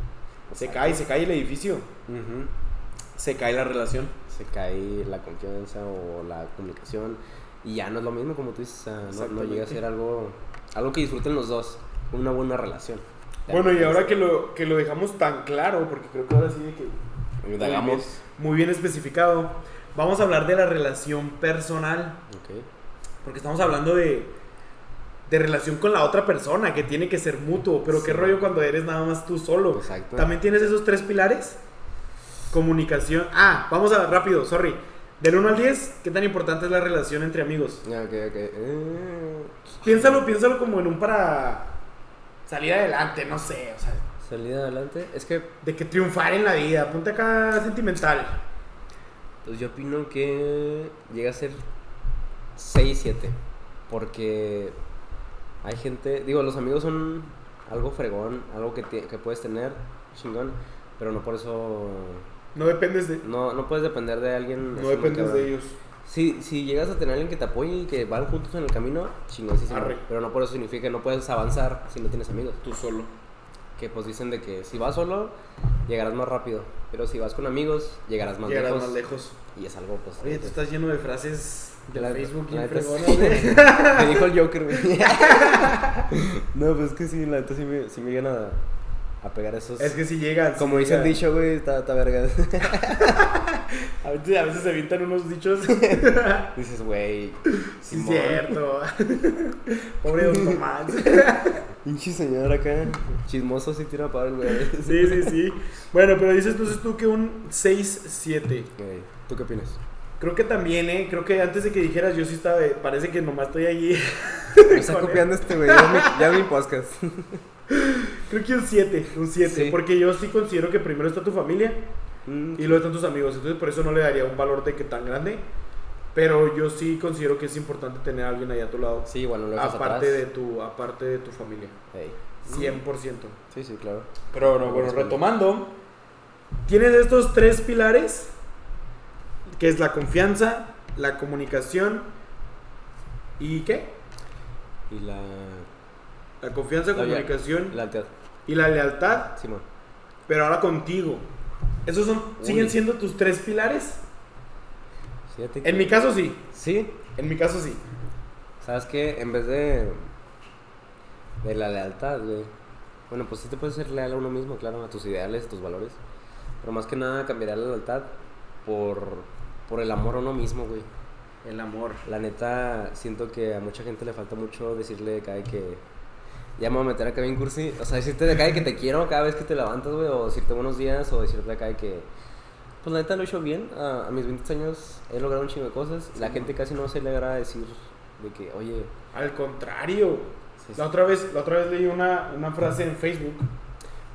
A: Se
B: Exacto.
A: cae, se cae el edificio. Se cae la relación.
B: Se cae la confianza o la comunicación. Y ya no es lo mismo, como tú dices. no- no, llega a ser algo. Algo que disfruten los dos. Una buena relación.
A: Bueno,
B: no
A: y ahora que lo, que lo dejamos tan claro, porque creo que ahora sí de que
B: Indagamos.
A: muy bien especificado, vamos a hablar de la relación personal.
B: Ok.
A: Porque estamos hablando de, de relación con la otra persona, que tiene que ser mutuo. Pero qué rollo cuando eres nada más tú solo.
B: Exacto.
A: ¿También tienes esos tres pilares? Comunicación. Ah, vamos a rápido, sorry. Del 1 al 10, ¿qué tan importante es la relación entre amigos?
B: Ya, ok, ok. Eh,
A: Piénsalo, piénsalo como en un para salir adelante, no sé, o sea,
B: salida adelante. Es que
A: de que triunfar en la vida. Ponte acá sentimental.
B: Pues yo opino que llega a ser 6, 7. Porque hay gente, digo, los amigos son algo fregón, algo que, te- que puedes tener, chingón, pero no por eso,
A: No dependes de,
B: no, no puedes depender de alguien.
A: no dependes de ellos.
B: Si, si llegas a tener alguien que te apoye y que van juntos en el camino, chingoncísimo.
A: Arre.
B: Pero no por eso significa que no puedes avanzar si no tienes amigos.
A: Tú solo.
B: Que pues dicen de que si vas solo, llegarás más rápido. Pero si vas con amigos, llegarás más
A: Llegarás
B: lejos.
A: más lejos.
B: Y es algo, pues.
A: Oye, tú estás lleno de frases de
B: La-
A: Facebook
B: sí.
A: güey.
B: Me dijo el Joker, güey. no, pues es que sí, la neta sí me, sí me llegan a, a pegar esos.
A: Es que si llegan.
B: Como
A: sí
B: dice el dicho, güey, está, está verga.
A: A veces, a veces se avientan unos dichos.
B: Dices, güey.
A: sí, cierto. Pobre don Tomás.
B: Pinche señor acá. Chismoso sí tira para el güey.
A: Sí, sí, sí. Bueno, pero dices entonces tú que un 6-7.
B: Güey, ¿Tú qué opinas?
A: Creo que también, ¿eh? Creo que antes de que dijeras, yo sí estaba. Parece que nomás estoy allí.
B: Me está copiando este güey. Ya, ya mi podcast.
A: Creo que un 7, un 7.
B: Sí.
A: Porque yo sí considero que primero está tu familia,
B: Mm,
A: y luego están tus amigos. Entonces por eso no le daría un valor de que tan grande. Pero yo sí considero que es importante tener a alguien ahí a tu lado.
B: Sí, igual no lo dejas
A: aparte
B: atrás.
A: de tu aparte de tu familia.
B: Ey.
A: 100%.
B: Sí, sí, claro.
A: Pero bueno, bueno,
B: bueno.
A: retomando, tienes estos tres pilares, que es la confianza, la comunicación y ¿qué?
B: Y la...
A: La confianza,
B: La
A: comunicación
B: La lealtad.
A: y la lealtad,
B: Simón.
A: pero ahora contigo. ¿Esos son, siguen siendo tus tres pilares?
B: Que-
A: En mi caso sí,
B: Sí,
A: en mi caso sí.
B: ¿Sabes qué? En vez de. de la lealtad, güey. Bueno, pues sí te puedes ser leal a uno mismo, claro, a tus ideales, a tus valores. Pero más que nada cambiaría la lealtad por. por el amor a uno mismo, güey.
A: El amor.
B: La neta, siento que a mucha gente le falta mucho decirle cada que. Ya me voy a meter acá bien cursi. O sea, decirte de cada que te quiero cada vez que te levantas, güey. O decirte buenos días. O decirte de cada que. Pues la neta lo he hecho bien. A, a mis 20 años he logrado un chingo de cosas. la gente casi no se le agrada decir de que, oye.
A: Al contrario.
B: sí,
A: La otra vez, la otra vez leí una, una frase en Facebook.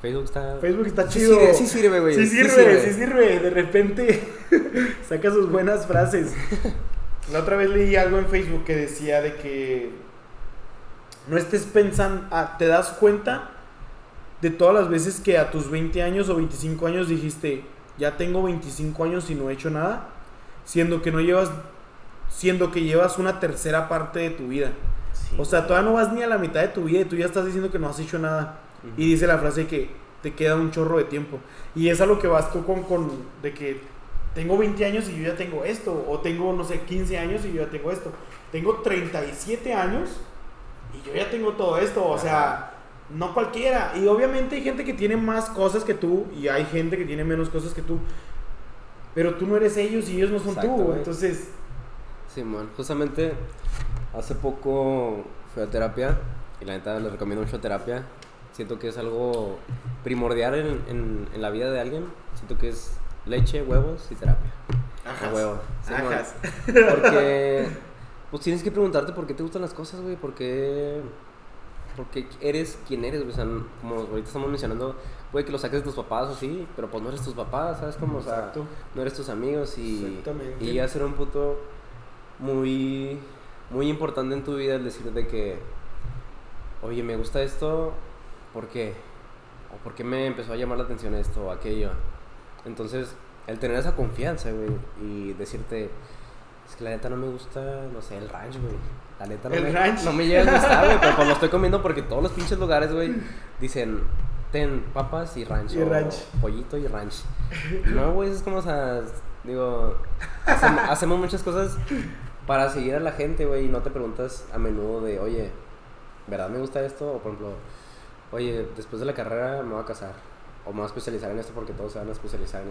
B: Facebook está.
A: Facebook está chido.
B: sirve, sí sirve, güey.
A: Sí
B: sí
A: sirve, sí sirve. De repente saca sus buenas frases. La otra vez leí algo en Facebook que decía de que no estés pensando, ah, te das cuenta de todas las veces que a tus 20 años o 25 años dijiste, ya tengo 25 años y no he hecho nada, siendo que no llevas, siendo que llevas una tercera parte de tu vida.
B: Sí.
A: O sea, todavía no vas ni a la mitad de tu vida y tú ya estás diciendo que no has hecho nada. Y dice la frase que te queda un chorro de tiempo. Y es a lo que vas tú con, con de que tengo 20 años y yo ya tengo esto. O tengo, no sé, 15 años y yo ya tengo esto. Tengo 37 años y yo ya tengo todo esto. O sea, no cualquiera. Y obviamente hay gente que tiene más cosas que tú y hay gente que tiene menos cosas que tú. Pero tú no eres ellos y ellos no son tú. Entonces,
B: Simón, justamente hace poco fui a terapia y la neta les recomiendo mucho terapia. Siento que es algo primordial en, en- en la vida de alguien. Siento que es leche, huevos y terapia.
A: ajas.
B: A huevo. Simón.
A: Ajas.
B: Porque pues tienes que preguntarte por qué te gustan las cosas, güey, por qué porque eres quien eres, güey, o sea, como ahorita estamos mencionando, puede que lo saques de tus papás o sí, pero pues no eres tus papás, ¿sabes cómo? O sea,
A: Exacto.
B: no eres tus amigos y, y llega a ser un punto muy, muy importante en tu vida el decir de que, oye, me gusta esto, ¿por qué? ¿O por qué me empezó a llamar la atención esto o aquello? Entonces, el tener esa confianza, güey, y decirte, es que la neta no me gusta, no sé, el ranch, güey. La neta no,
A: El
B: me,
A: ranch.
B: no me llega a gustar, güey, pero pues lo estoy comiendo porque todos los pinches lugares, güey, dicen, ten papas y ranch.
A: Y
B: o
A: ranch.
B: Pollito y ranch. No, güey, es como, o sea, digo, hacemos, hacemos muchas cosas para seguir a la gente, güey, y no te preguntas a menudo de, oye, ¿verdad me gusta esto? O por ejemplo, oye, después de la carrera me voy a casar. O me voy a especializar en esto porque todos se van a especializar en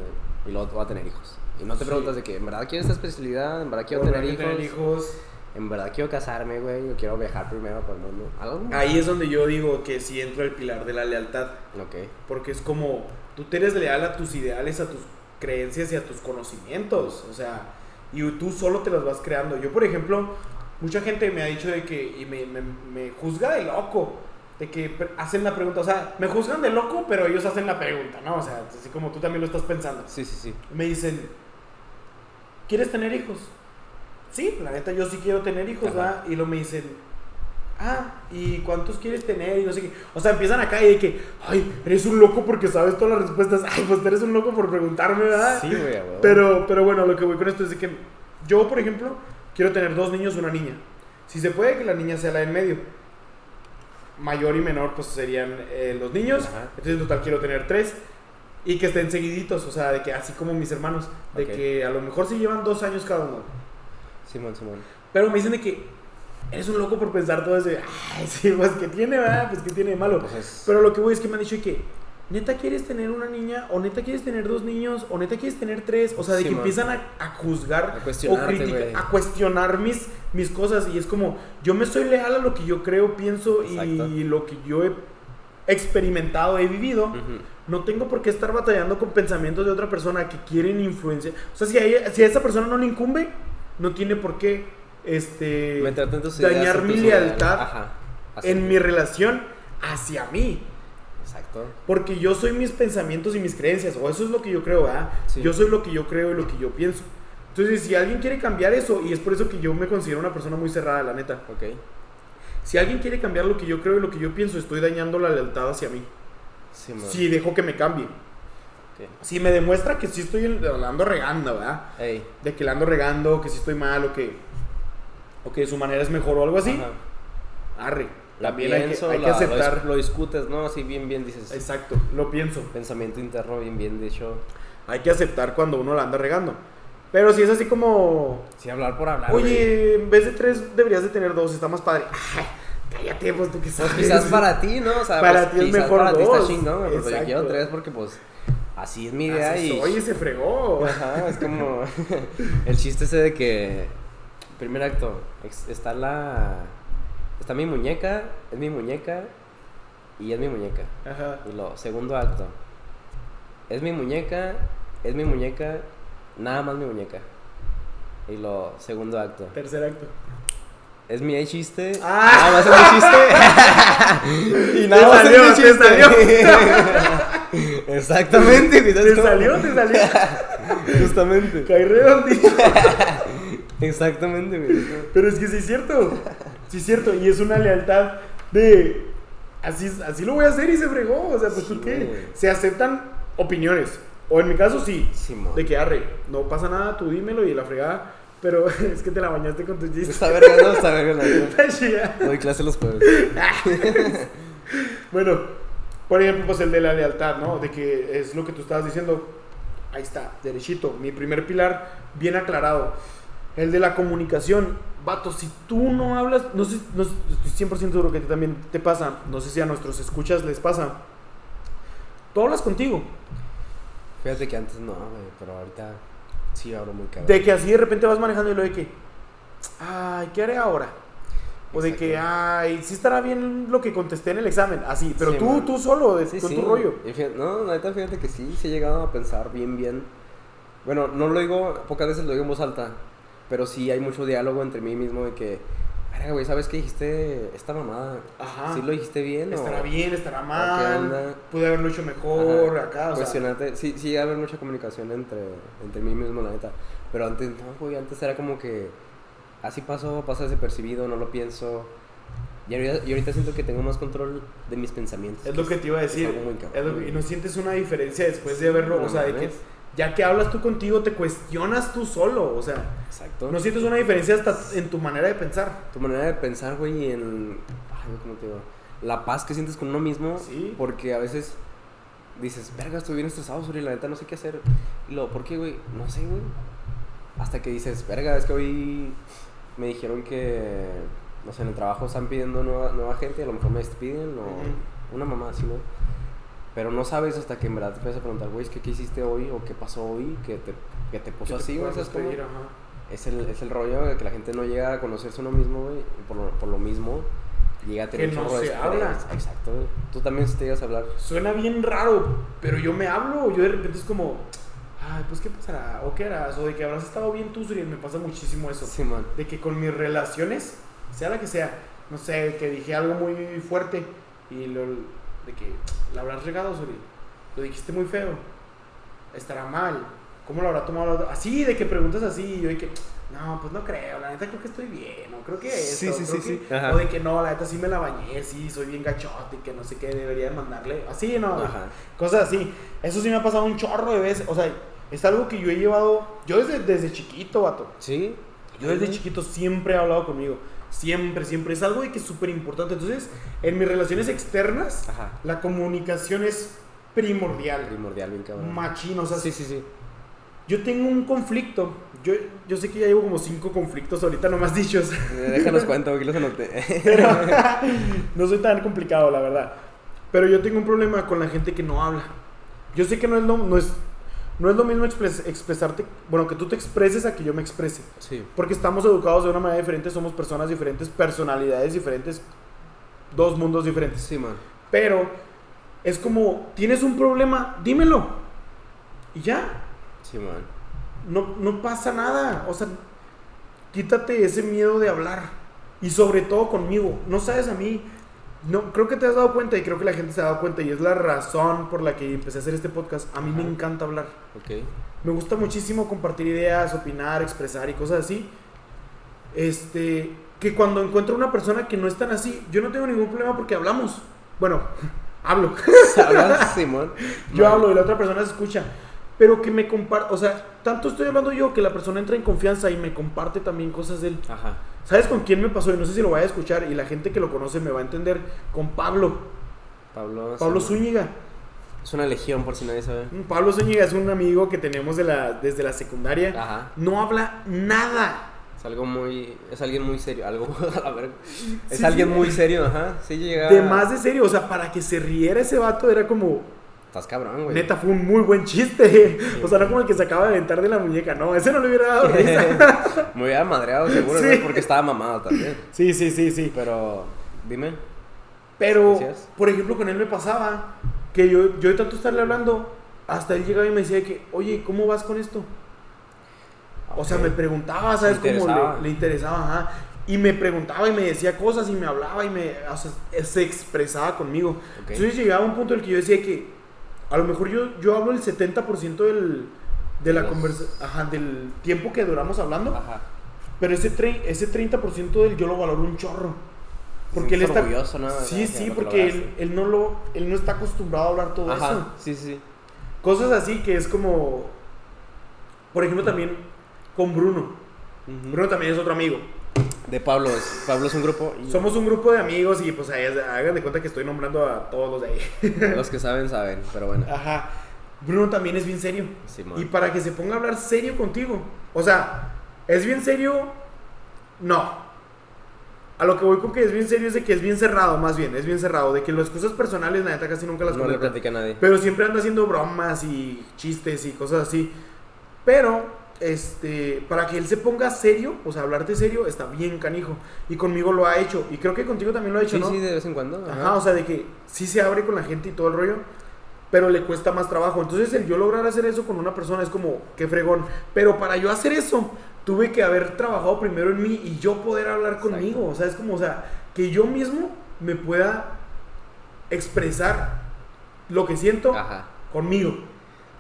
B: y luego voy a tener hijos. Y no te
A: Sí.
B: preguntas de que, ¿en verdad quiero esta especialidad? ¿En verdad quiero tener hijos?
A: tener hijos.
B: ¿En verdad quiero casarme, güey? ¿O quiero viajar primero por el mundo? ¿Algo?
A: Ahí es donde yo digo que sí entra el pilar de la lealtad.
B: Ok.
A: Porque es como, tú te eres leal a tus ideales, a tus creencias y a tus conocimientos. O sea, y tú solo te las vas creando. Yo, por ejemplo, mucha gente me ha dicho de que, y me, me, me juzga de loco, de que hacen la pregunta. O sea, me juzgan de loco, pero ellos hacen la pregunta, ¿no? O sea, así como tú también lo estás pensando.
B: Sí, sí, sí.
A: Me dicen, ¿quieres tener hijos? Sí, la neta, yo sí quiero tener hijos,
B: Ajá.
A: ¿verdad? Y luego me dicen, ah, ¿y cuántos quieres tener? Y no sé qué. O sea, empiezan acá y de que, ay, eres un loco porque sabes todas las respuestas. Ay, pues eres un loco por preguntarme, ¿verdad?
B: Sí, güey.
A: Pero, pero bueno, lo que voy con esto es de que yo, por ejemplo, quiero tener dos niños y una niña. Si se puede que la niña sea la en medio. Mayor y menor, pues serían eh, los niños.
B: Ajá.
A: Entonces, en total, quiero tener tres. Y que estén seguiditos, o sea, de que así como mis hermanos. De que a lo mejor se llevan dos años cada uno.
B: Simón, Simón.
A: Pero me dicen de que eres un loco por pensar todo eso. de, Ay, sí, pues que tiene, ¿verdad? Pues que tiene de malo.
B: Pues es-
A: Pero lo que voy es que me han dicho que, neta quieres tener una niña, o neta quieres tener dos niños, o neta quieres tener tres. O sea, de
B: Sí,
A: que
B: man.
A: empiezan a, a juzgar
B: A
A: o criticar, a cuestionar mis, mis cosas. Y es como, yo me soy leal a lo que yo creo, pienso
B: Exacto.
A: y lo que yo he experimentado, he vivido. No tengo por qué estar batallando con pensamientos de otra persona que quieren influenciar. O sea, si a, ella- si a esa persona no le incumbe, no tiene por qué este, dañar mi lealtad.
B: Ajá.
A: En
B: que-
A: mi relación hacia mí.
B: Exacto.
A: Porque yo soy mis pensamientos y mis creencias, o eso es lo que yo creo, ¿verdad?
B: Sí.
A: Yo soy lo que yo creo y lo que yo pienso. Entonces, si alguien quiere cambiar eso, y es por eso que yo me considero una persona muy cerrada, la neta.
B: Ok.
A: Si alguien quiere cambiar lo que yo creo y lo que yo pienso, estoy dañando la lealtad hacia mí.
B: Sí.
A: Si dejo que me cambie.
B: Ok.
A: Si me demuestra que sí estoy la ando regando, ¿verdad?
B: Ey.
A: De que la ando regando, que sí estoy mal, o que, o que su manera es mejor o algo así,
B: Ajá.
A: arre.
B: La
A: También hay que,
B: pienso,
A: hay que
B: la- lo
A: aceptar.
B: Lo, discutes, ¿no? Así bien, bien dices.
A: Exacto, lo pienso.
B: Pensamiento interno bien, bien dicho.
A: Hay que aceptar cuando uno la anda regando. Pero si es así como,
B: Sí, hablar por hablar. güey.
A: oye, en vez de tres deberías de tener dos, está más padre. Ay, cállate, pues tú que
B: Pues quizás para ti, ¿no? O sea,
A: Para
B: pues,
A: ti es
B: quizás
A: mejor
B: para ti
A: dos.
B: está chingón, güey, pero yo quiero tres porque, pues, así es mi idea
A: Así
B: y...
A: soy y se fregó.
B: Ajá, es como el chiste ese de que primer acto está la está mi muñeca, es mi muñeca y es mi muñeca.
A: Ajá.
B: Y lo segundo acto es mi muñeca, es mi muñeca, nada más mi muñeca. Y lo segundo acto
A: Tercer acto.
B: es mi chiste,
A: Ah.
B: nada más es mi chiste. y
A: Te
B: nada más
A: salió,
B: es mi
A: te
B: chiste. Exactamente, güey, ¿sabes
A: ¿Te
B: cómo?
A: salió? ¿Te salió?
B: Justamente.
A: Caí redondito.
B: Exactamente, güey.
A: Pero es que sí es cierto. Sí es cierto. Y es una lealtad de. Así, así lo voy a hacer y se fregó. O sea, pues
B: Sí,
A: qué.
B: güey.
A: Se aceptan opiniones. O en mi caso sí.
B: Simón.
A: De que arre, no pasa nada, tú dímelo y la fregada. Pero es que te la bañaste con tus chistes.
B: Está verga, no, está verga,
A: chida.
B: Doy clase los jueves.
A: Bueno, por ejemplo, pues el de la lealtad, ¿no? De que es lo que tú estabas diciendo. Ahí está, derechito. Mi primer pilar, bien aclarado. El de la comunicación. Vato, si tú no hablas, no sé, no, estoy 100% seguro que también te pasa. No sé si a nuestros escuchas les pasa. Tú hablas contigo.
B: Fíjate que antes no, güey, pero ahorita sí hablo muy cabrón.
A: De que así de repente vas manejando y lo de que, ay, ¿qué haré ahora? O de que, ay, sí estará bien lo que contesté en el examen. Así, pero
B: Sí,
A: tú,
B: man.
A: tú solo, de,
B: Sí,
A: con
B: sí.
A: tu rollo.
B: Fíjate- no, neta, fíjate que sí, sí he llegado a pensar bien, bien. Bueno, no lo digo, pocas veces lo digo en voz alta, pero sí hay mucho diálogo entre mí mismo de que, verga, güey, ¿sabes qué dijiste esta mamada?
A: Ajá.
B: ¿Sí lo dijiste bien o...?
A: Estará bien, estará
B: ¿qué
A: mal. Pude haberlo hecho mejor
B: Ajá.
A: acá. O sea,
B: Cuestionarte, sí, sí, haber mucha comunicación entre, entre mí mismo, la neta. Pero antes, no, güey, antes era como que así pasó, pasa desapercibido, no lo pienso. Y ahorita, y ahorita siento que tengo más control de mis pensamientos.
A: es lo que te iba a decir.
B: cabrón,
A: Es lo que- y no sientes una diferencia después de haberlo.
B: No
A: o sea, de que. Ya que hablas tú contigo, te cuestionas tú solo. O sea,
B: Exacto.
A: no sientes una diferencia hasta en tu manera de pensar.
B: Tu manera de pensar, güey, y en. Ay, ¿cómo te digo? La paz que sientes con uno mismo.
A: Sí.
B: Porque a veces dices, verga, estoy bien estresado, sobre la neta no sé qué hacer. Y luego, ¿por qué, güey? No sé, güey. Hasta que dices, verga, es que hoy me dijeron que, no sé, en el trabajo están pidiendo nueva, nueva gente, a lo mejor me despiden o una mamá así, ¿no? Pero no sabes hasta que en verdad te empiezas a preguntar, güey, que ¿qué hiciste hoy o qué pasó hoy que te, que te puso así. Es el, es el rollo de que la gente no llega a conocerse uno mismo, güey. Por lo, por lo mismo, llega a tener
A: Que no
B: chorro de
A: se habla.
B: Exacto, güey. Tú también te llegas a hablar.
A: Suena bien raro, pero yo me hablo, yo de repente es como, ay, pues qué pasará, o qué harás, o de que habrás estado bien tú, Suri, me pasa muchísimo eso.
B: Sí, man.
A: De que con mis relaciones, sea la que sea, no sé, que dije algo muy fuerte y lo, de que la habrás regado, Suri, lo dijiste muy feo, estará mal, ¿cómo lo habrá tomado? la? Así, de que preguntas así, y yo de que, no, pues no creo, la neta creo que estoy bien, no creo que esto,
B: Sí, sí,
A: creo
B: sí,
A: que-
B: sí.
A: O de que no, la neta sí me la bañé, sí, soy bien gachote, que no sé qué, debería mandarle, así, no,
B: Ajá.
A: cosas así. Eso sí me ha pasado un chorro de veces. O sea, es algo que yo he llevado. Yo desde, desde chiquito, vato.
B: Sí.
A: Yo desde chiquito siempre he hablado conmigo. Siempre, siempre. Es algo de que es súper importante. Entonces, en mis relaciones externas,
B: Ajá.
A: la comunicación es primordial.
B: Primordial, bien cabrón.
A: Machino. O sea,
B: Sí, sí, sí.
A: yo tengo un conflicto. Yo, yo sé que ya llevo como cinco conflictos ahorita nomás dichos.
B: Eh, Déjanos cuenta, aquí los anoté.
A: Pero no soy tan complicado, la verdad. Pero yo tengo un problema con la gente que no habla. Yo sé que no es lo, no es, no es lo mismo expres- expresarte, bueno, que tú te expreses a que yo me exprese.
B: Sí.
A: Porque estamos educados de una manera diferente, somos personas diferentes, personalidades diferentes, dos mundos diferentes.
B: Sí, man.
A: Pero es como, tienes un problema, dímelo. Y ya,
B: Sí, man.
A: no, no pasa nada. O sea, quítate ese miedo de hablar. Y sobre todo conmigo. No sabes a mí. No, creo que te has dado cuenta y creo que la gente se ha dado cuenta y es la razón por la que empecé a hacer este podcast. A mí me encanta hablar.
B: Ok.
A: Me gusta muchísimo compartir ideas, opinar, expresar y cosas así. Este, que cuando encuentro una persona que no es tan así, yo no tengo ningún problema porque hablamos. Bueno, hablo.
B: ¿Hablas, Simón?
A: Yo hablo y la otra persona se escucha. Pero que me comparte, o sea, tanto estoy hablando yo que la persona entra en confianza y me comparte también cosas de él.
B: Ajá.
A: ¿Sabes con quién me pasó? Y no sé si lo vaya a escuchar y la gente que lo conoce me va a entender. Con Pablo.
B: Pablo.
A: Pablo. Zúñiga.
B: Es una legión, por si nadie sabe.
A: Mm, Pablo Zúñiga es un amigo que tenemos de la, desde la secundaria.
B: Ajá.
A: No habla nada.
B: Es algo muy. Es alguien muy serio. Algo. A ver. Es
A: Sí,
B: alguien
A: sí.
B: muy serio, ajá. Sí llega.
A: De más de serio. O sea, para que se riera ese vato era como...
B: Estás cabrón, güey.
A: Neta, fue un muy buen chiste. O sea, no como el que se acaba de aventar de la muñeca. No, ese no le hubiera dado risa.
B: Me hubiera madreado seguro,
A: Sí.
B: güey, porque estaba mamado también.
A: Sí, sí, sí, sí.
B: Pero. Dime.
A: Pero, por ejemplo, con él me pasaba que yo, yo de tanto estarle hablando, hasta él llegaba y me decía que, oye, ¿cómo vas con esto? O sea, me preguntaba, ¿sabes cómo le, le interesaba? Ajá. Y me preguntaba y me decía cosas y me hablaba y me, o sea, se expresaba conmigo.
B: Ok.
A: Entonces llegaba un punto en el que yo decía que a lo mejor yo, yo hablo el 70% del, de la
B: Los-
A: conversa, ajá, del tiempo que duramos hablando,
B: Ajá.
A: pero ese, tre- ese 30% del yo lo valoro un chorro. Porque él está
B: orgulloso, ¿no?
A: Sí, sí, porque él, él no lo él no está acostumbrado a hablar todo eso.
B: Ajá. Sí, sí, sí.
A: Cosas así que es como por ejemplo también con Bruno. Bruno también es otro amigo.
B: De Pablo. Es, Pablo es un grupo. y
A: Somos un grupo de amigos y pues ahí, hagan de cuenta que estoy nombrando a todos los de ahí.
B: Los que saben, saben. Pero bueno.
A: Ajá. Bruno también es bien serio.
B: Simón.
A: Y para que se ponga a hablar serio contigo. O sea, ¿es bien serio? No. A lo que voy con que es bien serio es de que es bien cerrado, más bien, es bien cerrado. De que las cosas personales, la neta, casi nunca las
B: No le platica a nadie.
A: Pero siempre anda haciendo bromas y chistes y cosas así. Pero, este, para que él se ponga serio, o sea, hablarte serio, está bien canijo. Y conmigo lo ha hecho. Y creo que contigo también lo ha hecho,
B: Sí,
A: ¿no?
B: sí, de vez en cuando.
A: Ajá, o sea, de que sí se abre con la gente y todo el rollo, pero le cuesta más trabajo. Entonces, el yo lograr hacer eso con una persona es como, qué fregón. Pero para yo hacer eso, tuve que haber trabajado primero en mí y yo poder hablar
B: Exacto.
A: conmigo. O sea, es como, o sea, que yo mismo me pueda expresar lo que siento
B: Ajá.
A: conmigo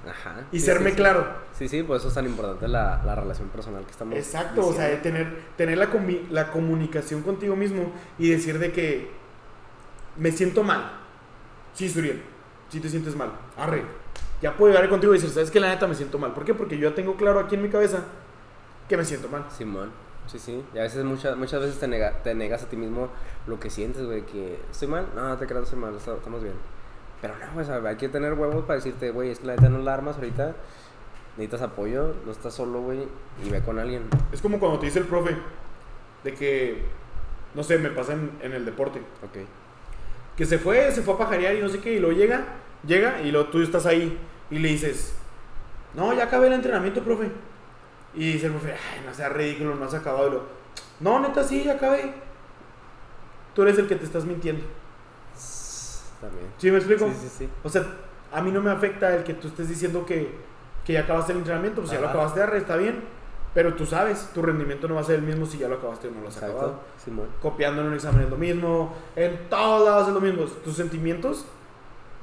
B: Ajá.
A: y
B: Sí,
A: serme
B: sí,
A: claro.
B: Sí, sí, por eso es tan importante la, la relación personal que estamos.
A: Exacto, o sea, de tener, tener la, comi- la comunicación contigo mismo y decir de que me siento mal. Sí, Suriel, sí te sientes mal. Arre. Ya puedo llegar contigo y decir, ¿sabes que La neta me siento mal. ¿Por qué? Porque yo ya tengo claro aquí en mi cabeza que me siento mal.
B: Simón. Sí, sí. Y a veces, muchas, muchas veces te, nega- te negas a ti mismo lo que sientes, güey. Que estoy mal. No, no te creas, estoy mal. está- Estamos bien. Pero no, sea, hay que tener huevos para decirte, güey, es que la neta no la armas ahorita. Necesitas apoyo, no estás solo, güey. Y ve con alguien.
A: Es como cuando te dice el profe de que, no sé, me pasa en, en el deporte.
B: Ok.
A: que se fue, se fue a pajarear y no sé qué, y luego llega, llega y luego tú estás ahí y le dices, no, ya acabé el entrenamiento, profe. Y dice el profe, ay, no sea ridículo, no has acabado. Y luego, no, neta, sí, ya acabé. Tú eres el que te estás mintiendo.
B: También.
A: ¿Sí me explico?
B: Sí, sí, sí.
A: O sea, a mí no me afecta el que tú estés diciendo que, que ya acabaste el entrenamiento, pues ya lo
B: Ajá.
A: acabaste de está bien. Pero tú sabes, tu rendimiento no va a ser el mismo si ya lo acabaste o no lo has acabado
B: Exacto. Simón.
A: copiando en un examen es lo mismo, en todos lados es lo mismo. Tus sentimientos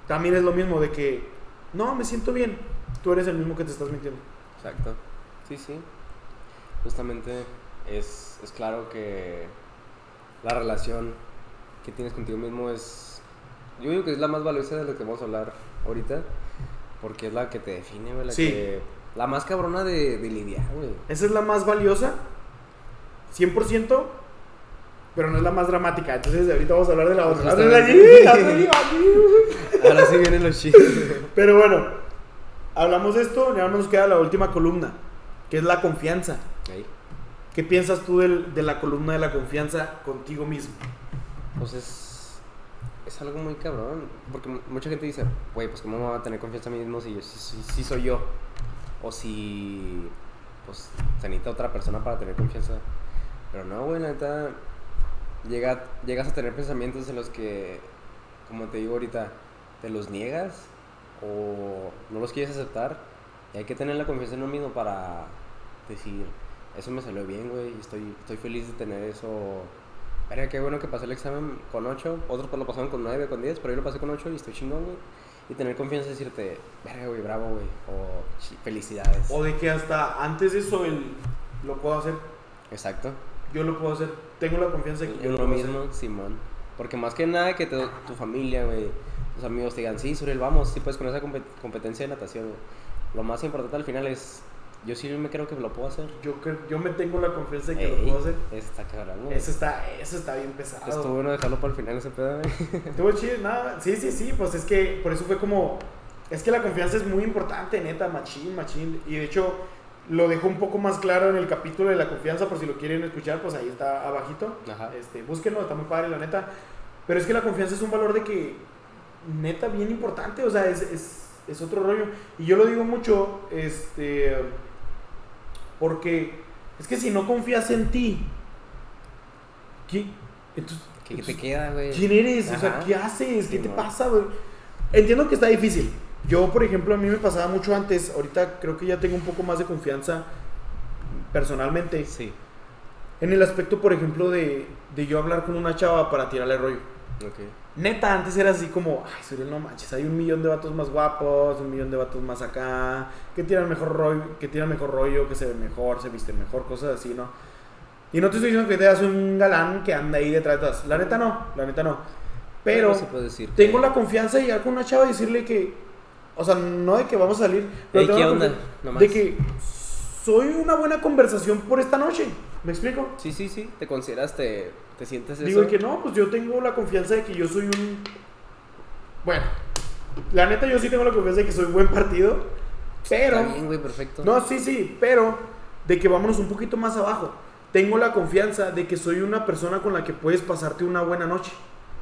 A: también es lo mismo, de que no, me siento bien, tú eres el mismo que te estás mintiendo.
B: Exacto. Sí, sí. Justamente es, es claro que la relación que tienes contigo mismo es. Yo digo que es la más valiosa de lo que vamos a hablar ahorita. Porque es la que te define, güey. La,
A: Sí.
B: que, la más cabrona de, de lidiar, güey.
A: Esa es la más valiosa, 100%, pero no es la más dramática. Entonces, ahorita vamos a hablar de la otra.
B: Justamente.
A: Pero
B: Ahora sí vienen los chistes.
A: bueno, hablamos de esto, ya nos queda la última columna, que es la confianza.
B: Ahí.
A: ¿Qué piensas tú del- de la columna de la confianza contigo mismo?
B: Pues es. Es algo muy cabrón. Porque mu- mucha gente dice, güey, pues cómo me voy a tener confianza en mí mismo si, yo- si, si- si soy yo. O si. Pues se necesita otra persona para tener confianza. Pero no, güey, la neta. Llega, llegas a tener pensamientos en los que, como te digo ahorita, te los niegas o no los quieres aceptar. Y hay que tener la confianza en uno mismo para decir, eso me salió bien, güey, estoy, estoy feliz de tener eso Verga, qué bueno que pasé el examen con 8. Otros pues lo pasaron con 9, con 10, pero yo lo pasé con 8 y estoy chingón, güey. Y tener confianza en decirte, verga, güey, bravo, güey. O felicidades.
A: O de que hasta antes de eso el, lo puedo hacer.
B: Exacto.
A: Yo lo puedo hacer. Tengo la confianza de que yo lo
B: mismo, Simón. Porque más que nada que te- tu familia, güey, tus amigos te digan, sí, Suriel, vamos, sí puedes con esa compet- competencia de natación, güey. Lo más importante al final es, yo sí me creo que lo puedo hacer.
A: Yo, creo- yo me tengo la confianza de que
B: Ey,
A: lo puedo hacer.
B: Está cabrón, güey.
A: Eso está, eso está bien pesado.
B: Estuvo bueno dejarlo para el final ese pedo.
A: Estuvo chido, nada. Sí, sí, sí, pues es que por eso fue como. Es que la confianza es muy importante, neta, machín, machín. Y de hecho, lo dejó un poco más claro en el capítulo de la confianza, por si lo quieren escuchar, pues ahí está abajito.
B: Ajá.
A: Este, búsquenlo, está muy padre, la neta. Pero es que la confianza es un valor de que, neta, bien importante, o sea, es, es, es otro rollo. Y yo lo digo mucho, este, porque es que si no confías en ti, ¿qué? Entonces,
B: ¿Qué, te queda, güey?
A: ¿Quién eres? O sea. ¿qué haces? ¿Qué te pasa, güey? Entiendo que está difícil. Yo, por ejemplo, a mí me pasaba mucho antes. Ahorita creo que ya tengo un poco más de confianza personalmente.
B: Sí.
A: En el aspecto, por ejemplo, de, de yo hablar con una chava para tirarle rollo.
B: Ok.
A: Neta, antes era así como, ay, Suriel, no manches, hay un millón de vatos más guapos, un millón de vatos más acá, que tiran mejor rollo, que tiran mejor rollo, que se ven mejor, se visten mejor, cosas así, ¿no? Y no te estoy diciendo que te das un galán que anda ahí detrás de todas. La neta no, la neta no. Pero
B: se puede decir.
A: tengo la confianza de llegar con una chava y decirle que, o sea, no de que vamos a salir, pero tengo
B: ¿qué onda? Nomás.
A: de que soy una buena conversación por esta noche. ¿Me explico?
B: Sí, sí, sí. ¿Te consideras, te, te sientes eso?
A: Digo que no, pues yo tengo la confianza de que yo soy un. Bueno, la neta, yo sí tengo la confianza de que soy buen partido. Pero.
B: Está bien, güey, perfecto.
A: No, sí, sí, pero de que vámonos un poquito más abajo. Tengo la confianza de que soy una persona con la que puedes pasarte una buena noche.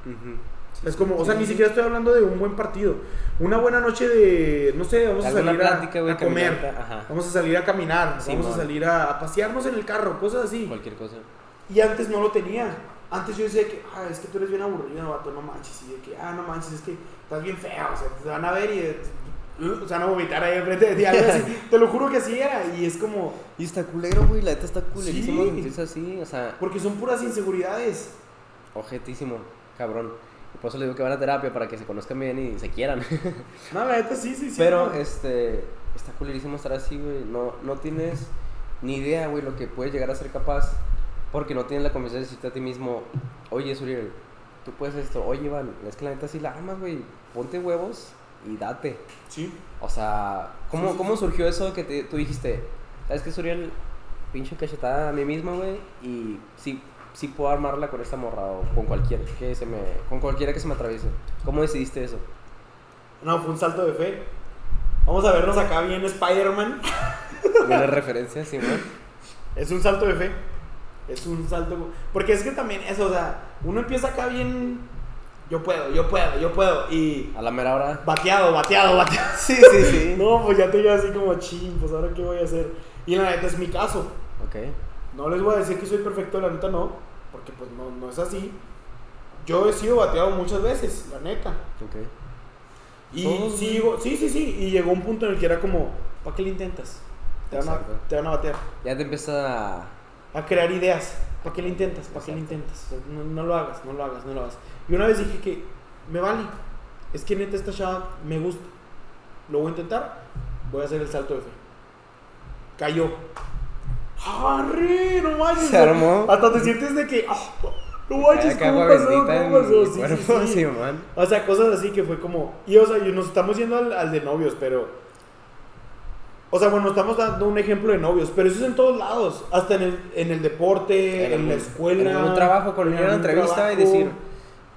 B: Sí,
A: Es
B: sí.
A: como, o sea,
B: Sí,
A: ni siquiera estoy hablando de un buen partido. Una buena noche de, no sé, vamos a salir a- comer. Vamos a salir a caminar. Vamos a salir a, a pasearnos en el carro, cosas así.
B: Cualquier cosa.
A: Y antes no lo tenía. Antes yo decía que, ah, es que tú eres bien aburrido, vato, no manches. Y de que, ah, no manches, es que estás bien feo. O sea, te van a ver y eh, uh, se van a vomitar ahí enfrente de ti. Algo así. te lo juro que así era. Y es como,
B: Y está culero, güey. La neta está culerísimo
A: Sí.
B: sentirse así. O sea,
A: porque son puras inseguridades.
B: objetísimo, cabrón. Y por eso le digo que van a terapia para que se conozcan bien y se quieran.
A: No, la neta sí, sí, sí.
B: Pero,
A: no.
B: este, está culerísimo estar así, güey. No, no tienes ni idea, güey, lo que puedes llegar a ser capaz. Porque no tienes la confianza de decirte a ti mismo, oye, Suriel, tú puedes esto. Oye, Iván, es que la neta sí la armas, güey. Ponte huevos y date.
A: Sí.
B: O sea, ¿cómo,
A: Sí, sí,
B: ¿cómo surgió eso que te- tú dijiste? ¿Sabes qué, Suriel? Pinche cachetada a mí mismo, güey. Y sí, sí puedo armarla con esta morra o con cualquiera que se me, con cualquiera que se me atraviese. ¿Cómo decidiste eso?
A: No, fue un salto de fe. Vamos a vernos acá bien Spider-Man.
B: ¿Una referencia, sí, güey?
A: Es un salto de fe. Es un salto. Porque es que también eso, o sea, uno empieza acá bien. Yo puedo, yo puedo, yo puedo. Y.
B: A la mera hora.
A: Bateado, bateado, bateado.
B: Sí, sí, sí.
A: No, pues ya te quedas así como ching, pues ahora qué voy a hacer. Y la neta es mi caso.
B: Ok.
A: No les voy a decir que soy perfecto, la neta no. Porque pues no, no es así. Yo he sido bateado muchas veces, la neta.
B: Ok.
A: Y
B: Todos,
A: sigo, sí, sí, sí. Y llegó un punto en el que era como, ¿para qué le intentas? Te van, a, te van a batear.
B: Ya te empieza a...
A: A crear ideas. ¿Para qué le intentas? ¿Para qué
B: Exacto.
A: intentas? O sea, No, no lo hagas, no lo hagas, no lo hagas. Y una vez dije que me vale. Es que neta esta chava me gusta. Lo voy a intentar. Voy a hacer el salto de fe. Cayó. ¡Arre! No manches.
B: Se armó.
A: Hasta te sientes de que. ¡ah! no manches, ¿cómo pasó? ¿Cómo pasó?
B: mi
A: Sí, sí,
B: cuerpo,
A: sí.
B: sí, man.
A: O sea, cosas así que fue como. Y o sea, y nos estamos yendo al, al de novios, pero. O sea, bueno, estamos dando un ejemplo de novios, pero eso es en todos lados. Hasta en el, en el deporte, en,
B: En
A: la escuela.
B: En un trabajo, con una entrevista y decir...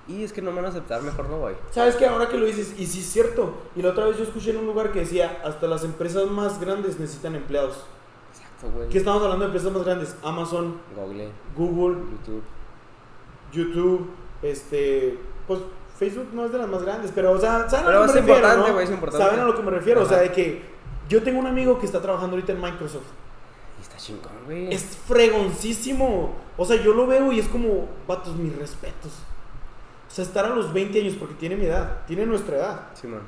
B: Y es que no me van a aceptar, mejor no voy.
A: ¿Sabes qué? Ahora que lo dices, y sí es cierto. Y la otra vez yo escuché en un lugar que decía: hasta las empresas más grandes necesitan empleados.
B: Exacto, güey.
A: ¿Qué estamos hablando de empresas más grandes? Amazon,
B: Google,
A: Google,
B: YouTube.
A: YouTube, este. Pues Facebook no es de las más grandes, pero, o sea, ¿saben
B: Pero
A: a lo que me refiero?
B: importante,
A: no?
B: güey, es importante.
A: ¿Saben a lo que me refiero? O sea, de que yo tengo un amigo que está trabajando ahorita en Microsoft.
B: Está chingón, güey.
A: Es fregoncísimo. O sea, yo lo veo y es como, vatos, mis respetos. O sea, estar a los 20 años, porque tiene mi edad, tiene nuestra edad.
B: Sí, man.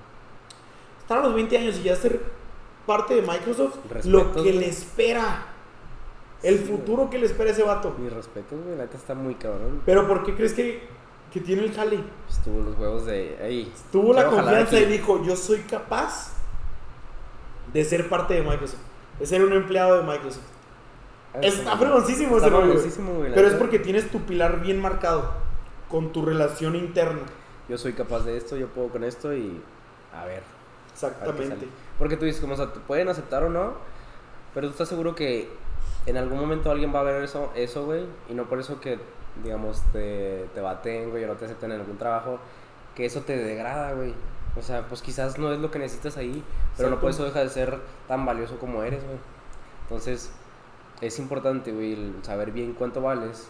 A: Estar a los 20 años y ya ser parte de Microsoft,
B: Respetos,
A: lo que
B: güey.
A: le espera. El
B: Sí,
A: futuro que le espera a ese vato.
B: Mi respeto, güey. La neta está muy cabrón.
A: Pero ¿por qué crees que, que tiene el jale?
B: Estuvo los huevos de. Ey,
A: Tuvo la confianza y dijo, yo soy capaz de ser parte de Microsoft. De ser un empleado de Microsoft.
B: Ah,
A: Está
B: sí.
A: fregoncísimo
B: Está
A: ese rollo. Pero es porque tienes tu pilar bien marcado con tu relación interna.
B: Yo soy capaz de esto, yo puedo con esto y. A ver.
A: Exactamente.
B: Porque tú dices, como, o sea, te pueden aceptar o no, pero tú estás seguro que en algún momento alguien va a ver eso, eso, güey, y no por eso que, digamos, te, te baten, güey, o no te acepten en algún trabajo, que eso te degrada, güey. O sea, pues quizás no es lo que necesitas ahí, pero no por eso deja de ser tan valioso como eres, güey. Entonces, es importante, güey, el saber bien cuánto vales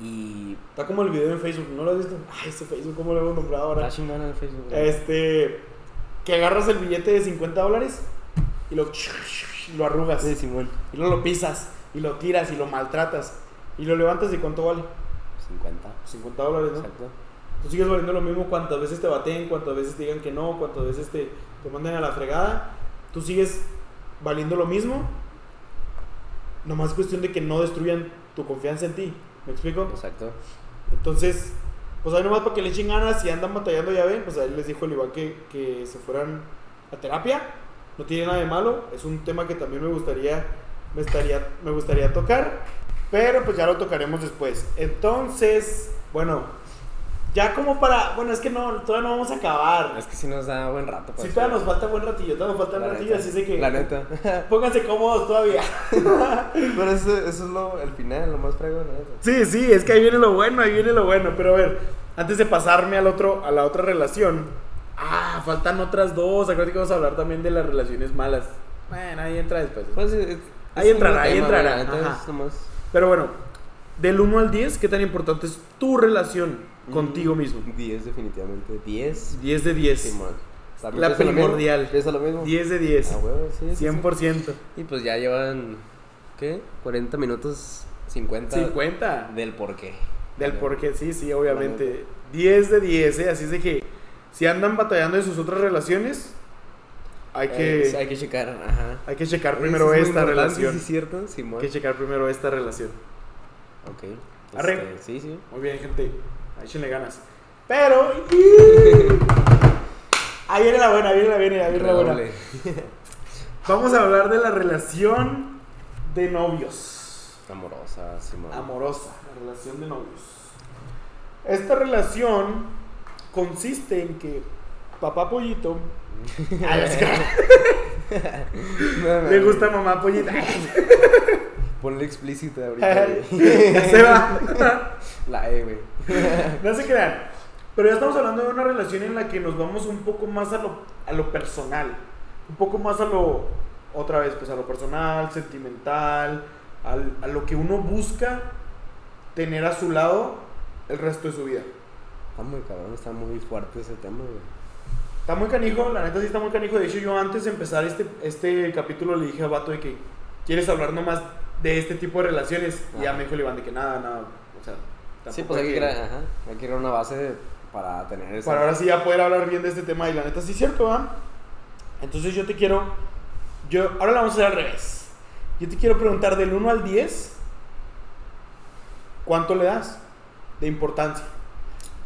B: y...
A: Está como el video en Facebook, ¿no lo has visto? Ay, ese Facebook, ¿cómo lo hemos nombrado ahora?
B: Está chingón en el Facebook. güey.
A: Este, que agarras el billete de 50 dólares y lo, lo arrugas.
B: Sí, Simón.
A: Y luego lo pisas y lo tiras y lo maltratas. Y lo levantas y ¿cuánto vale?
B: 50.
A: 50 dólares, ¿no?
B: Exacto.
A: Tú sigues valiendo lo mismo cuantas veces te baten, cuantas veces te digan que no, cuantas veces te, te manden a la fregada. Tú sigues valiendo lo mismo. Nomás es cuestión de que no destruyan tu confianza en ti. ¿Me explico?
B: Exacto.
A: Entonces, pues ahí nomás para que le echen ganas, si andan batallando ya ven, pues ahí les dijo el Iván que, que se fueran a terapia. No tiene nada de malo, es un tema que también me gustaría, me estaría, me gustaría tocar, pero pues ya lo tocaremos después. Entonces, bueno, ya como para, bueno, es que no, todavía no vamos a acabar.
B: Es que si nos da buen rato.
A: Sí,
B: pues,
A: todavía nos falta buen ratillo, todavía nos falta un ratillo, así de que
B: La neta.
A: pónganse cómodos todavía.
B: Pero eso, eso es lo, el final, lo más fregón, neta.
A: Sí, sí, es que ahí viene lo bueno, ahí viene lo bueno. Pero a ver, antes de pasarme al otro, a la otra relación. Ah, faltan otras dos. Acuérdate que vamos a hablar también de las relaciones malas. Bueno, ahí entra después.
B: Pues, es-
A: Ahí
B: es
A: entrará, ahí entrará,
B: es nomás-
A: Pero bueno, del 1 al 10, ¿qué tan importante es tu relación contigo
B: Mm,
A: mismo?
B: 10 definitivamente. 10.
A: 10 de 10.
B: Simón. También
A: La primordial.
B: Pienso lo mismo.
A: 10 de 10.
B: Ah, huevo, sí, sí, sí.
A: 100%.
B: Y pues ya llevan, ¿qué? 40 minutos, 50.
A: 50.
B: Del por qué.
A: Del por qué, sí, sí, obviamente. 10 de 10, ¿eh? Así es de que si andan batallando en sus otras relaciones, hay que,
B: Eh, hay que checar, ajá.
A: hay que checar primero
B: es
A: esta relación.
B: Sí, es cierto, Simón.
A: Hay que checar primero esta relación.
B: Ok.
A: Arre.
B: Este, sí, sí.
A: Muy bien, gente. Ahí échenle ganas. Pero. ahí viene la buena, ahí viene la buena, ahí viene la buena. Vamos a hablar de la relación de novios.
B: Amorosa, Simón.
A: Amorosa, la relación de novios. Esta relación consiste en que papá pollito.
B: No, no,
A: le gusta mamá pollita.
B: Ponle explícita ahorita,
A: se va.
B: La E, güey.
A: No se crean. Pero ya estamos hablando de una relación en la que nos vamos un poco más a lo, a lo personal. Un poco más a lo, otra vez, pues a lo personal, sentimental, al- a lo que uno busca tener a su lado el resto de su vida.
B: Está muy cabrón, está muy fuerte ese tema, güey.
A: Está muy canijo, la neta sí está muy canijo. De hecho, yo antes de empezar este, este capítulo le dije a Vato de que quieres hablar nomás de este tipo de relaciones. Y ya me dijo el Iván de que nada, nada. O sea,
B: Sí, pues hay que,
A: que-
B: crear, ajá, hay que crear una base para tener esa.
A: Para ahora sí ya poder hablar bien de este tema. Y la neta sí es cierto, ¿verdad? Entonces yo te quiero. Yo, ahora la vamos a hacer al revés. Yo te quiero preguntar del 1 al 10. ¿Cuánto le das de importancia?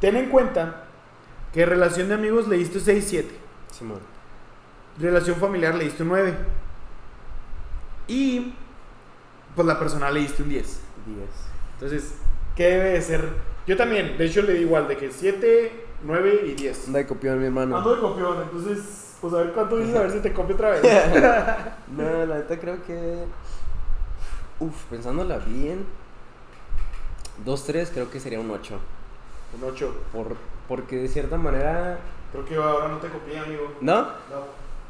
A: Ten en cuenta que relación de amigos le diste 6, 7.
B: Simón.
A: Relación familiar le diste un 9. Y pues la personal le diste un 10.
B: 10.
A: Entonces, ¿qué debe de ser? Yo también, de hecho le di igual, de que 7, 9 y 10.
B: Anda de copión, mi hermano.
A: Ando de copión, entonces, pues a ver cuánto dices, a ver si te copio otra vez.
B: No, la neta creo que. Uf, pensándola bien. 2-3 creo que sería un 8.
A: Un 8.
B: Por, porque de cierta manera.
A: Creo que ahora no te copié, amigo.
B: ¿No?
A: No,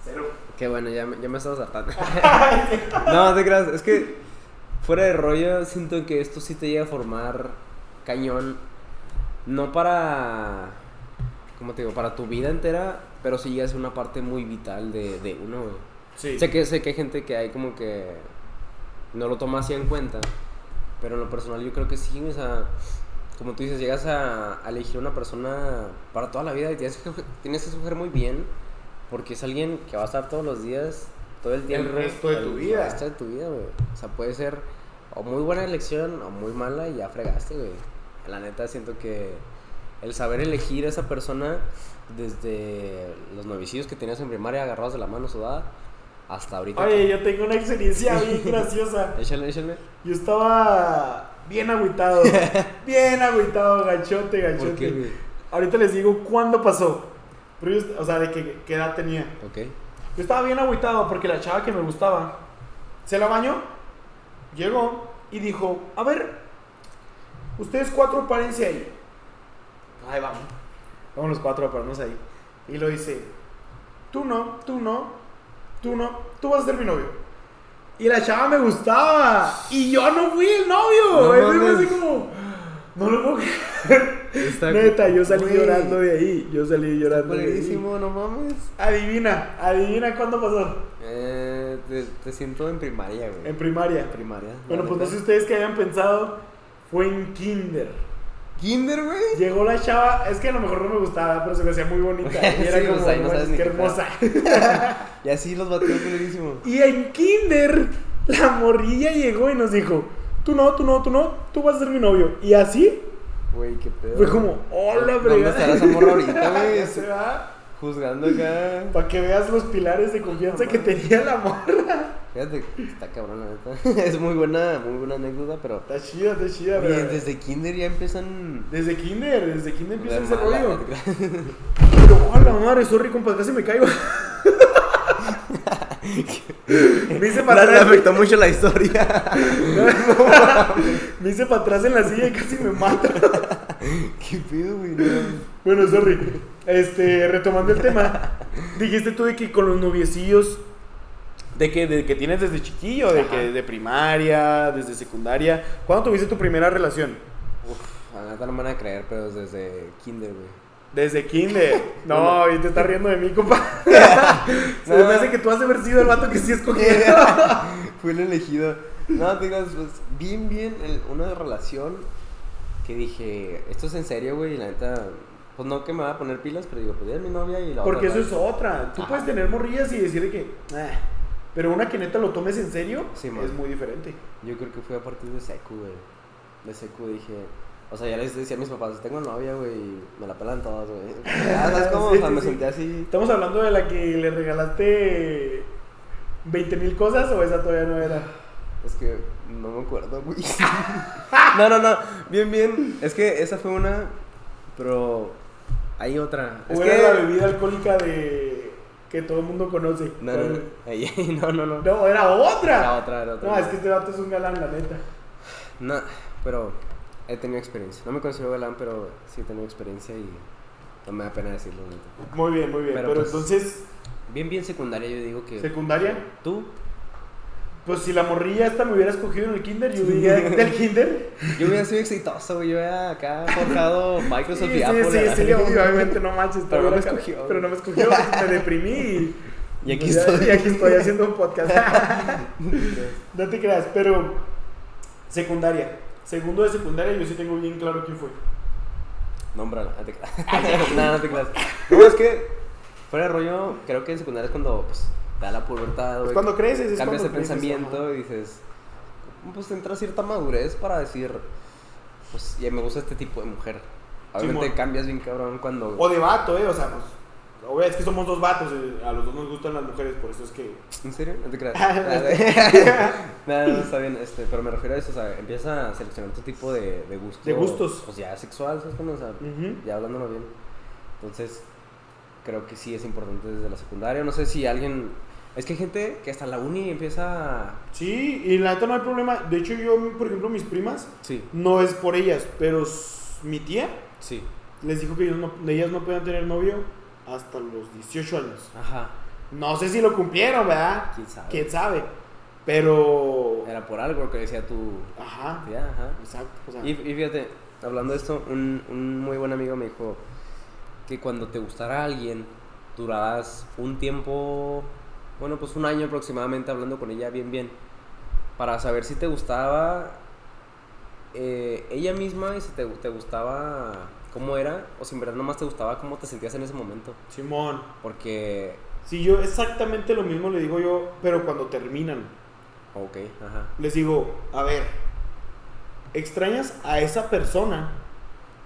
A: cero.
B: Qué bueno, ya, me- ya me estaba hartando. no, te creas. Es que fuera de rollo, siento que esto sí te llega a formar cañón. No para. ¿Cómo te digo? Para tu vida entera, pero sí llega a ser una parte muy vital de, de uno, güey.
A: Sí.
B: Sé que, sé que hay gente que hay como que no lo toma así en cuenta, pero en lo personal yo creo que sí, o sea, como tú dices, llegas a, a elegir una persona para toda la vida y tienes que, tienes que escoger muy bien, porque es alguien que va a estar todos los días, todo el tiempo.
A: resto de tu vida.
B: El resto de tu vida, güey. O sea, puede ser o muy buena elección o muy mala y ya fregaste, güey. La neta siento que el saber elegir a esa persona desde los novicios que tenías en primaria agarrados de la mano sudada hasta ahorita.
A: Oye, yo tengo una experiencia bien graciosa.
B: Échale, échale.
A: Yo estaba bien agüitado. bien agüitado, gachote, gachote.
B: ¿Por qué?
A: Ahorita les digo cuándo pasó. Pero yo, o sea, de qué, qué edad tenía.
B: Ok.
A: Yo estaba bien agüitado porque la chava que me gustaba se la bañó, llegó y dijo: A ver, ustedes cuatro párense ahí. Ahí vamos. Vamos los cuatro a pararnos ahí. Y lo dice: Tú no, tú no, tú no, tú vas a ser mi novio. Y la chava me gustaba. Y yo no fui el novio.
B: No
A: Entonces,
B: mames.
A: así como, no lo puedo creer.
B: Está-
A: Neta, yo salí llorando de ahí. Yo salí llorando de ahí.
B: Buenísimo, no mames.
A: Adivina, adivina cuándo pasó.
B: Eh, te, te siento en primaria, güey.
A: En primaria.
B: En primaria.
A: Bueno, pues no sé ustedes qué habían pensado. Fue en Kinder.
B: Kinder, güey.
A: Llegó la chava, es que a lo mejor no me gustaba, pero se me hacía muy bonita. Y era
B: Sí,
A: como,
B: pues ahí no
A: "No
B: sabes
A: manches,
B: ni
A: qué
B: qué
A: hermosa.
B: Y así los batió culerísimo.
A: y en Kinder, la morrilla llegó y nos dijo: Tú no, tú no, tú no, tú vas a ser mi novio. Y así
B: Güey, qué pedo.
A: fue como: Hola,
B: ¿Dónde
A: fregada".
B: estará esa morra ahorita, güey?
A: Se va.
B: Juzgando acá.
A: Para que veas los pilares de confianza que tenía la morra.
B: Fíjate, está cabrón, la neta. Es muy buena, muy buena anécdota, pero.
A: Está chida, está chida.
B: Oye,
A: pero-
B: desde Kinder ya empiezan.
A: Desde Kinder, desde Kinder empieza ese rollo. Pero, hola, madre, sorry, compa, casi me caigo. me hice para
B: Le
A: atrás.
B: afectó mucho la historia.
A: me hice para atrás en la silla y casi me mata.
B: qué pedo, güey. no.
A: Bueno, sorry. Este, retomando el tema. Dijiste tú de que con los noviecillos. De que, de que tienes desde chiquillo, de
B: Ajá.
A: que de primaria, desde secundaria. ¿Cuándo tuviste tu primera relación?
B: Uf, neta no me van a creer, pero desde Kinder, güey.
A: Desde kinder. No, y te estás riendo de mí, compa. Se me hace que tú has de haber sido el vato que sí escogió.
B: Fui el elegido. No, te digas, pues, bien, bien, el- una relación que dije, esto es en serio, güey, y la neta, pues no que me va a poner pilas, pero digo, pues es mi novia y la
A: Porque
B: otra,
A: eso es otra. Tú
B: Ajá.
A: puedes tener morrillas y decirle que. "Ah", pero una que neta lo tomes en serio
B: Sí,
A: es muy diferente.
B: Yo creo que fue a partir de secu, güey. De secu dije, o sea, ya les decía a mis papás, tengo novia, güey, y me la pelan todas, güey. Ya sabes cómo,
A: Sí,
B: o sea,
A: sí,
B: me
A: sí.
B: sentí así.
A: ¿Estamos hablando de la que le regalaste 20 mil cosas o esa todavía no era?
B: Es que no me acuerdo, güey. no, no, no, bien, bien. Es que esa fue una, pero hay otra.
A: ¿O
B: Es
A: era
B: que...
A: la bebida alcohólica de que todo el mundo conoce?
B: No, no, no, no, no. No,
A: era otra.
B: Era otra, era otra.
A: No, es que este vato es un galán, la neta.
B: No, pero he tenido experiencia. No me considero galán, pero sí he tenido experiencia y no me da pena decirlo, neta.
A: Muy bien, muy bien. Pero,
B: Pero, pues,
A: entonces,
B: Bien, bien secundaria, yo digo que.
A: secundaria.
B: ¿Tú?
A: Pues si la morrilla esta me hubiera escogido en el kinder, yo hubiera del kinder.
B: Yo hubiera sido exitoso, güey. Yo hubiera acá forjado Microsoft
A: Sí,
B: y Apple.
A: sí, sí, sí, obviamente no manches.
B: Pero no me
A: acá-
B: escogió,
A: Pero no me escogió, me deprimí y,
B: Y aquí
A: pues ya-
B: estoy.
A: y aquí estoy haciendo un podcast. no te creas, pero secundaria. Segundo de secundaria, yo sí tengo bien claro quién fue.
B: Nómbrala, no te creas. no, no te creas. No, es que fuera de rollo, creo que en secundaria es cuando pues, te da la pubertad,
A: Es cuando creces, es
B: cambias de pensamiento
A: ajá.
B: y dices, pues te entra cierta madurez para decir, pues ya me gusta este tipo de mujer. Obviamente cambias bien cabrón cuando...
A: O de vato, ¿eh? O sea, pues. Obvio, Es que somos dos vatos, eh, a los dos nos gustan las mujeres, por eso es que.
B: ¿En serio? No te creas.
A: Ah,
B: Nada, no, está bien, este, pero me refiero a eso, o sea, empieza a seleccionar tu tipo de, de gusto.
A: De gustos.
B: Pues ya sexual, ¿sabes cómo? O sea, ya hablándolo bien. Entonces, creo que sí es importante desde la secundaria. No sé si alguien... Es que hay gente que hasta la uni empieza...
A: Sí, y la neta no hay problema. De hecho, yo, por ejemplo, mis primas,
B: Sí,
A: no es por ellas, pero mi tía
B: sí.
A: les dijo que ellos no- ellas no podían tener novio hasta los 18 años.
B: Ajá.
A: No sé si lo cumplieron, ¿verdad?
B: ¿Quién sabe?
A: ¿Quién sabe? Pero...
B: Era por algo que decía tu...
A: Ajá.
B: tía, ajá.
A: Exacto. o sea,
B: Y, y fíjate, hablando de esto, un, un muy buen amigo me dijo que cuando te gustara alguien, durarás un tiempo, bueno, pues un año aproximadamente hablando con ella bien, bien, para saber si te gustaba eh, ella misma y si te, te gustaba cómo era, o si en verdad nomás te gustaba cómo te sentías en ese momento.
A: Simón.
B: Porque,
A: Si yo exactamente lo mismo le digo yo, pero cuando terminan.
B: ok, ajá.
A: Les digo, a ver, ¿extrañas a esa persona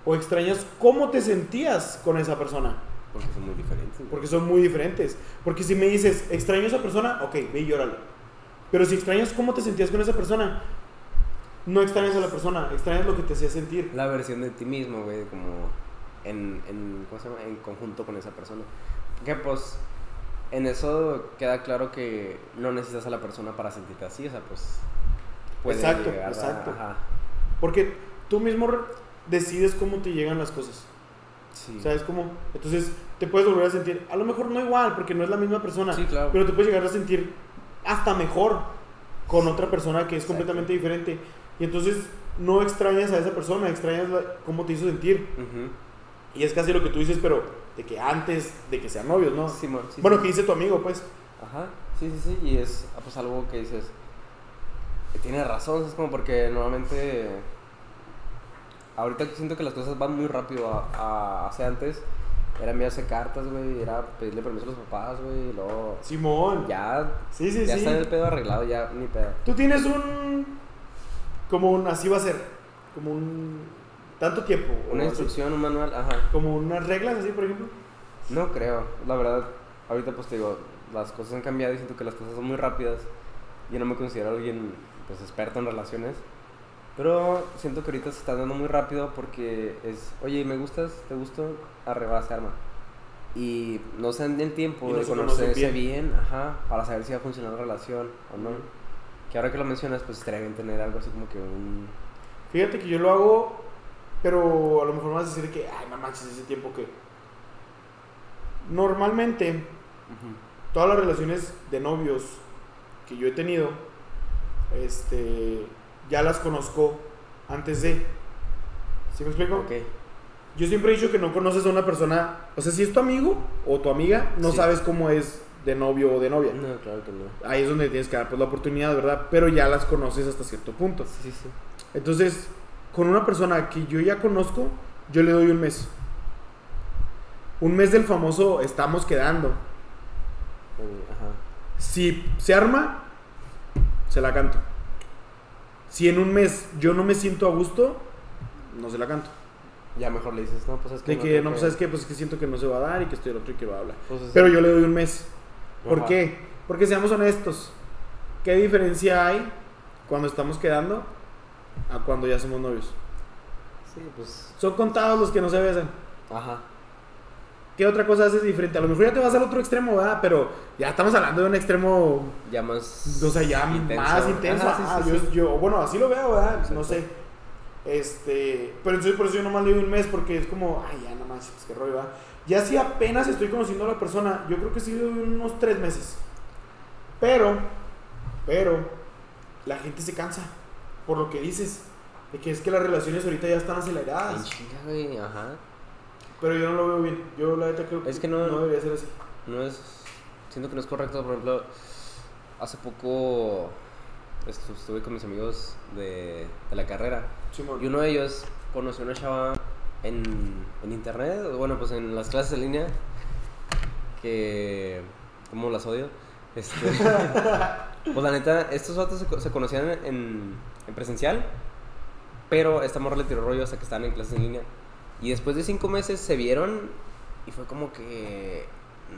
A: o extrañas cómo te sentías con esa persona?
B: Porque son muy diferentes.
A: Porque son muy diferentes. Porque si me dices, extraño a esa persona, ok, ve y llórale. Pero si extrañas cómo te sentías con esa persona, no extrañas a la persona, extrañas lo que te hacía sentir.
B: La versión de ti mismo, güey, como en, en, ¿cómo se llama? En conjunto con esa persona. Que pues, en eso queda claro que no necesitas a la persona para sentirte así, o sea, pues... puede
A: Exacto,
B: llegar a-
A: exacto.
B: ajá,
A: Porque tú mismo decides cómo te llegan las cosas.
B: sí.
A: ¿Sabes cómo? Entonces te puedes volver a sentir, a lo mejor no igual, porque no es la misma persona,
B: Sí, claro.
A: pero te puedes llegar a sentir hasta mejor con otra persona que es completamente diferente. Y entonces no extrañas a esa persona, extrañas la- cómo te hizo sentir.
B: Ujú.
A: Y es casi lo que tú dices, pero de que antes de que sean novios, ¿no?
B: Simón, sí,
A: bueno,
B: sí.
A: que dice tu amigo, pues.
B: Ajá, sí, sí, sí, y es ah, pues algo que dices, que tiene razón, es como porque normalmente, ahorita siento que las cosas van muy rápido, a, a- hace antes, era enviarse cartas, güey, era pedirle permiso a los papás, güey, y luego
A: Simón.
B: ya,
A: Sí, sí,
B: ya
A: sí.
B: está el pedo arreglado, ya ni pedo.
A: Tú tienes un. Como un. Así va a ser. Como un. Tanto tiempo.
B: Una
A: así.
B: instrucción, un manual, ajá,
A: Como unas reglas, así, por ejemplo.
B: no creo, la verdad, ahorita pues te digo, las cosas han cambiado y siento que las cosas son muy rápidas, yo no me considero alguien, pues, experto en relaciones, Pero siento que ahorita se está dando muy rápido porque es, oye, ¿me gustas? ¿Te gusto? Arreba, se arma. Y no se dan el tiempo
A: Y
B: de conocerse
A: bien.
B: bien. ajá, para saber si va a funcionar la relación o no. Que ahora que lo mencionas, pues estaría bien tener algo así como que un...
A: Fíjate que yo lo hago, pero a lo mejor me vas a decir que, ay, no manches, ese tiempo que. Normalmente, todas las relaciones de novios que yo he tenido, este, ya las conozco antes de. ¿Sí me explico?
B: Ok.
A: Yo siempre he dicho que no conoces a una persona, o sea, si es tu amigo o tu amiga, no
B: Sí.
A: sabes cómo es de novio o de novia.
B: No, claro que no.
A: Ahí es donde tienes que dar pues, la oportunidad, ¿verdad? Pero ya las conoces hasta cierto punto.
B: Sí, sí.
A: Entonces, con una persona que yo ya conozco, yo le doy un mes. Un mes del famoso estamos quedando.
B: Ajá.
A: Si se arma, se la canto. Si en un mes yo no me siento a gusto, no se la canto.
B: Ya mejor le dices, no, pues es que...
A: De que, no, pues sabes qué, pues es que siento que no se va a dar y que estoy el otro y que va a hablar.
B: Pues,
A: Pero yo le doy un mes. ¿Por
B: Ajá.
A: qué? Porque seamos honestos. ¿Qué diferencia hay cuando estamos quedando a cuando ya somos novios?
B: Sí, pues...
A: Son contados los que no se besan.
B: Ajá.
A: ¿Qué otra cosa haces diferente? A lo mejor ya te vas al otro extremo, ¿verdad? Pero ya estamos hablando de un extremo,
B: Ya más...
A: o sea, ya
B: intenso.
A: más intenso.
B: Ajá, sí,
A: Ah,
B: sí,
A: yo,
B: sí.
A: yo- bueno, así lo veo, ¿verdad? No
B: Exacto.
A: sé. Este, pero entonces por eso yo nomás le doy un mes porque es como, ay, ya nomás, pues qué rollo, ¿verdad? Ya si apenas estoy conociendo a la persona, yo creo que sí doy unos tres meses. Pero, pero, la gente se cansa por lo que dices. De que es que las relaciones ahorita ya están aceleradas.
B: ajá.
A: Pero yo no lo veo bien. Yo la neta creo
B: Es que no-
A: no debería ser así.
B: no es siento que no es correcto por ejemplo hace poco estu- estuve con mis amigos de, de la carrera
A: Simón.
B: y uno de ellos conoció a una chava en, en internet bueno pues en las clases en línea que como las odio este pues la neta estos vatos se, se conocían en, en presencial pero esta morra le tiró rollo hasta que estaban en clases en línea y después de cinco meses se vieron y fue como que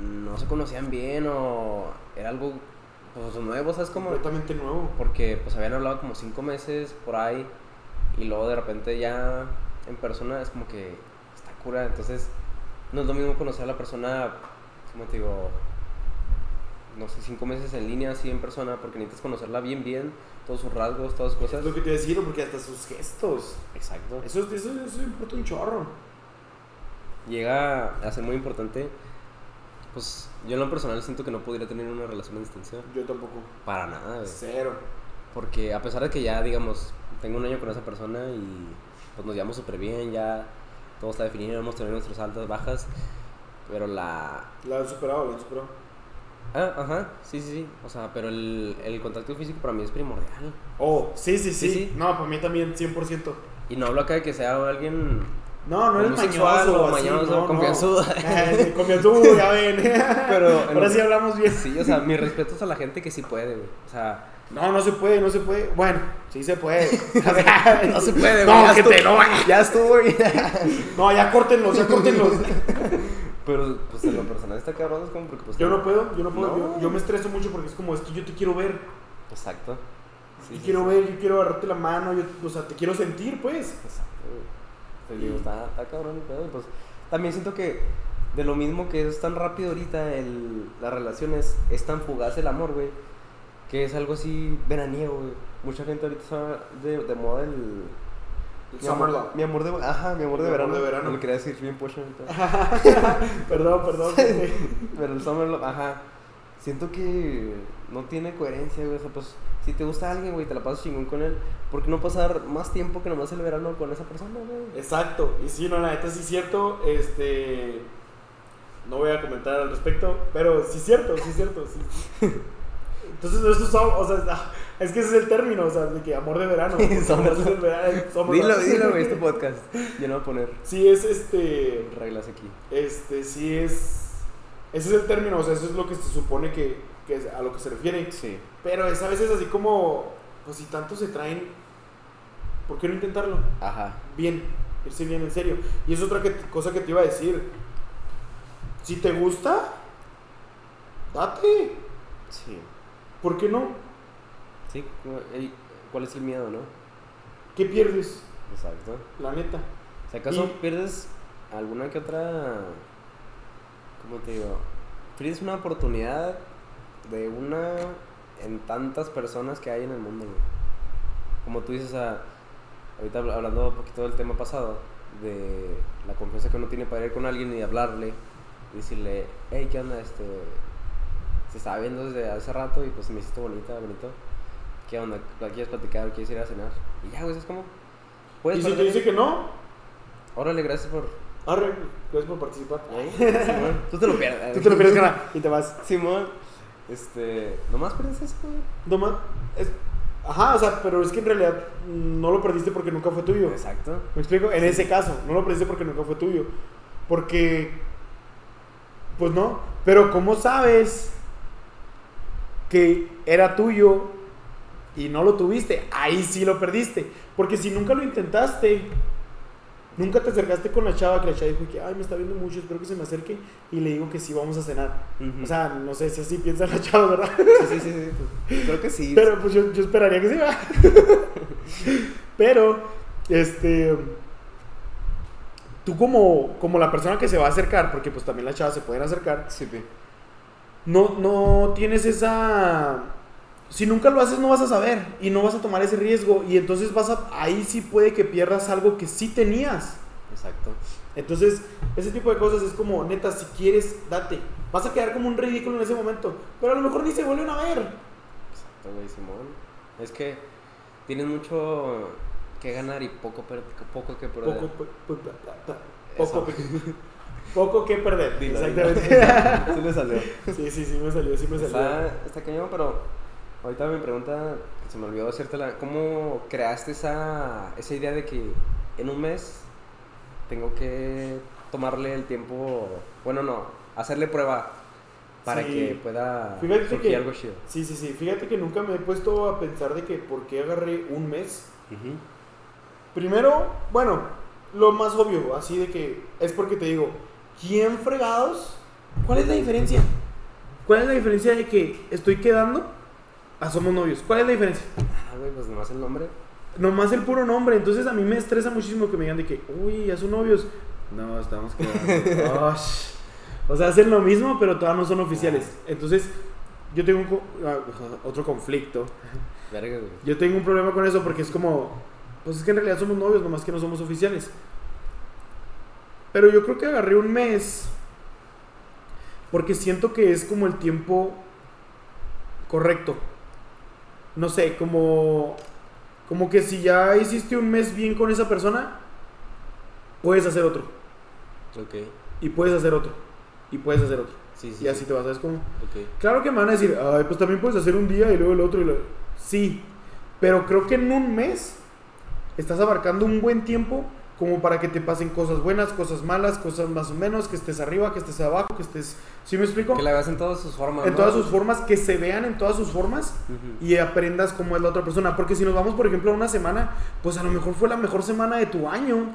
B: no se conocían bien o era algo pues, nuevo, ¿sabes? Como,
A: completamente nuevo.
B: porque pues habían hablado como cinco meses por ahí y luego de repente ya en persona es como que está cura, entonces no es lo mismo conocer a la persona, como te digo, no sé, cinco meses en línea así en persona porque necesitas conocerla bien, bien, todos sus rasgos, todas sus cosas.
A: Es lo que te iba a decir, porque hasta sus gestos.
B: Exacto.
A: Eso, eso, eso importa un chorro.
B: Llega a ser muy importante. Pues yo en lo personal siento que no podría tener una relación a distancia.
A: Yo tampoco.
B: Para nada, güey.
A: Cero.
B: Porque a pesar de que ya, digamos, tengo un año con esa persona y pues nos llevamos súper bien, ya todo está definido, hemos tenido nuestras altas, bajas, pero la...
A: La han superado, la han superado.
B: Ah, ajá, sí, sí, sí, o sea, pero el, el contacto físico para mí es primordial.
A: Oh, sí, sí, sí.
B: Sí, sí.
A: No, para mí también, 100%.
B: Y no hablo acá de que sea alguien
A: No, no eres mañoso
B: mañoso,
A: no, no.
B: confianzudo.
A: Eh, confianzudo, ya ven.
B: Pero
A: Ahora sí hablamos bien.
B: Sí, o sea, mis respetos a la gente que sí puede, güey. O sea,
A: No, no se puede, no se puede. Bueno, sí se puede.
B: No se puede,
A: No,
B: Ya
A: que te
B: estuvo-
A: no.
B: Ya estuvo, güey.
A: No, ya córtenlos, ya córtenlos.
B: Pero, pues, en lo personal está cabrón, es como porque, pues...
A: Yo no puedo, yo no puedo.
B: No.
A: Yo, yo me estreso mucho porque es como, es que yo te quiero ver.
B: Exacto. Sí,
A: Yo
B: sí,
A: quiero
B: sí.
A: ver, yo quiero agarrarte la mano, yo, o sea, te quiero sentir, pues.
B: Exacto, güey. Te digo, está, está cabrón el pedo. y, Pues, también siento que de lo mismo que es tan rápido ahorita el, las relaciones, es tan fugaz el amor, güey, que es algo así veraniego, güey. Mucha gente ahorita está de, de moda el... mi amor, mi amor de... Ajá, mi amor de
A: Mi amor
B: verano.
A: de verano.
B: Lo quería decir bien pocho
A: perdón, perdón.
B: Pero el summer love, ajá. Siento que no tiene coherencia, güey. O sea, pues, si te gusta alguien, güey, te la pasas chingón con él. ¿Por qué no pasar más tiempo que nomás el verano con esa persona, güey?
A: Exacto, y sí, no, la neta sí es cierto, este, no voy a comentar al respecto, pero sí es cierto, sí es cierto, sí. sí. Entonces, esto son, o sea, ah, es que ese es el término, o sea, de que amor de verano. De verano, summer
B: Dilo,
A: love.
B: dilo, güey, este podcast. Yo no voy a poner
A: Sí es, este,
B: reglas aquí.
A: este, sí es, ese es el término, o sea, eso es lo que se supone que, que es a lo que se refiere.
B: Sí.
A: Pero es a veces así como, pues si tanto se traen, ¿por qué no intentarlo?
B: Ajá.
A: bien, irse bien en serio. Y es otra que- cosa que te iba a decir. Si te gusta, date.
B: Sí.
A: ¿Por qué no?
B: Sí, ¿cuál es el miedo, no?
A: ¿Qué pierdes?
B: Exacto.
A: La neta.
B: Si acaso
A: Y-
B: pierdes alguna que otra. ¿Cómo te digo? Pierdes una oportunidad de una en tantas personas que hay en el mundo, güey. Como tú dices, a, ahorita habl- hablando un poquito del tema pasado, de la confianza que uno tiene para ir con alguien y hablarle, y decirle, hey, ¿qué onda? Este, se estaba viendo desde hace rato y pues me hiciste bonita, bonito. ¿Qué onda? ¿Quieres platicar? ¿Quieres ir a cenar? Y ya, güey, es como.
A: Y si te dice que no,
B: Órale, gracias por.
A: arre, gracias por participar.
B: Simón, tú te lo pierdes.
A: Tú te lo pierdes, cara, y te vas.
B: Simón, este. Nomás pierdes eso, güey.
A: No más, es- Ajá, o sea, pero es que en realidad no lo perdiste porque nunca fue tuyo.
B: Exacto.
A: ¿Me explico? En ese caso, no lo perdiste porque nunca fue tuyo. Porque, pues no. Pero ¿cómo sabes que era tuyo y no lo tuviste? Ahí sí lo perdiste. Porque si nunca lo intentaste, nunca te acercaste con la chava que la chava dijo que, ay, me está viendo mucho, espero que se me acerque y le digo que sí, vamos a cenar. O sea, no sé si así piensa la chava, ¿verdad?
B: Sí, sí, sí, sí, pues, creo que sí.
A: Pero pues yo, yo esperaría que sí, ¿verdad? Pero, este. Tú como, como la persona que se va a acercar, porque pues también las chavas se pueden acercar,
B: Sí,
A: no, no tienes esa... Si nunca lo haces no vas a saber y no vas a tomar ese riesgo y entonces vas a... Ahí sí puede que pierdas algo que sí tenías.
B: Exacto.
A: Entonces, ese tipo de cosas es como, neta, si quieres, date. Vas a quedar como un ridículo en ese momento, pero a lo mejor ni se vuelven a ver.
B: Exacto, güey, Simón. Es que tienes mucho que ganar y poco, per- poco que perder.
A: Poco, po- po- poco, poco que perder.
B: Dilo,
A: Exactamente.
B: dilo. Sí le salió.
A: sí, sí, sí me salió, sí me salió.
B: Está, está cañón, pero ahorita me pregunta, se me olvidó hacértela, ¿cómo creaste esa, esa idea de que en un mes tengo que tomarle el tiempo, bueno, no, hacerle prueba para
A: Sí.
B: que pueda
A: Fíjate
B: surgir
A: que-
B: algo chido?
A: Sí, sí, sí. Fíjate que nunca me he puesto a pensar de que por qué agarré un mes.
B: Ujú.
A: Primero, bueno, lo más obvio, así de que es porque te digo, ¿quién fregados? ¿Cuál es la diferencia? ¿Cuál es la diferencia de que estoy quedando a somos novios? ¿Cuál es la diferencia?
B: Ah, güey, pues nomás el nombre.
A: Nomás el puro nombre. Entonces a mí me estresa muchísimo que me digan de que, uy, ya son novios. No, estamos quedando. O sea, hacen lo mismo, pero todavía no son oficiales. Entonces, yo tengo un co- ah, otro conflicto.
B: Verga, güey.
A: Yo tengo un problema con eso porque es como, pues es que en realidad somos novios, nomás que no somos oficiales. Pero yo creo que agarré un mes porque siento que es como el tiempo correcto. No sé, como como que si ya hiciste un mes bien con esa persona, puedes hacer otro
B: Ok.
A: y puedes hacer otro y puedes hacer otro.
B: Sí, sí.
A: Y así
B: sí.
A: te vas, ¿sabes cómo?
B: Ok.
A: Claro que me van a decir, ay, pues también puedes hacer un día y luego el otro y lo... Sí, pero creo que en un mes estás abarcando un buen tiempo como para que te pasen cosas buenas, cosas malas, cosas más o menos, que estés arriba, que estés abajo, que estés... ¿Sí me explico?
B: Que la veas en todas sus formas.
A: En
B: ¿no?
A: todas sus formas, que se vean en todas sus formas y aprendas cómo es la otra persona. Porque si nos vamos, por ejemplo, a una semana, pues a lo mejor fue la mejor semana de tu año.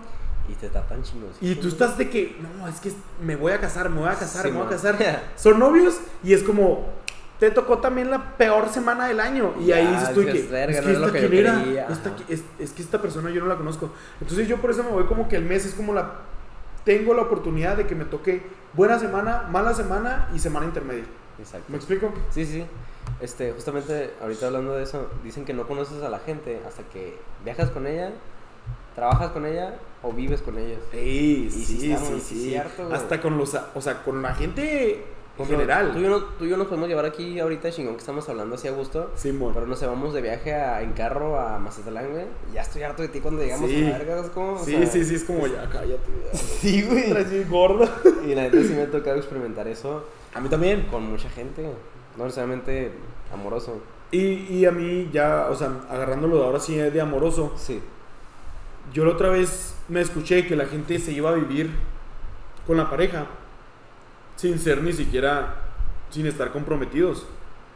B: Y te tratan chingos.
A: Y tú estás de que, no, es que me voy a casar, me voy a casar,
B: Sí,
A: me voy a casar. Son novios y es como, te tocó también la peor semana del año. Y
B: Ya,
A: ahí dices tú que,
B: "Verga,
A: es
B: no
A: que
B: es lo
A: esta
B: que yo
A: quién era,
B: quería".
A: Esta
B: Ajá.
A: qui- es, es que esta persona yo no la conozco. Entonces yo por eso me voy como que el mes es como la, tengo la oportunidad de que me toque buena semana, mala semana y semana intermedia.
B: Exacto.
A: ¿Me explico?
B: Sí, sí. Este, justamente ahorita hablando de eso, dicen que no conoces a la gente hasta que viajas con ella, trabajas con ella o vives con ellos.
A: Sí,
B: sí cierto, güey.
A: Hasta con los, o sea, con la gente en general.
B: Tú y, yo tú y yo nos podemos llevar aquí ahorita chingón que estamos hablando así a gusto.
A: Simón.
B: Pero no sé, vamos de viaje a- en carro a Mazatlán, güey. Ya estoy harto de ti cuando llegamos
A: Sí.
B: a la verga, ¿sabes cómo? O
A: Sí,
B: sea,
A: sí, sí, es como ya, cállate.
B: Sí, güey.
A: Bien gordo.
B: Y la neta sí me ha tocado experimentar eso
A: A mí también.
B: con mucha gente. No necesariamente amoroso.
A: Y, y a mí ya, o sea, agarrándolo de ahora sí de amoroso,
B: Sí.
A: yo la otra vez me escuché que la gente se iba a vivir con la pareja sin ser ni siquiera, sin estar comprometidos.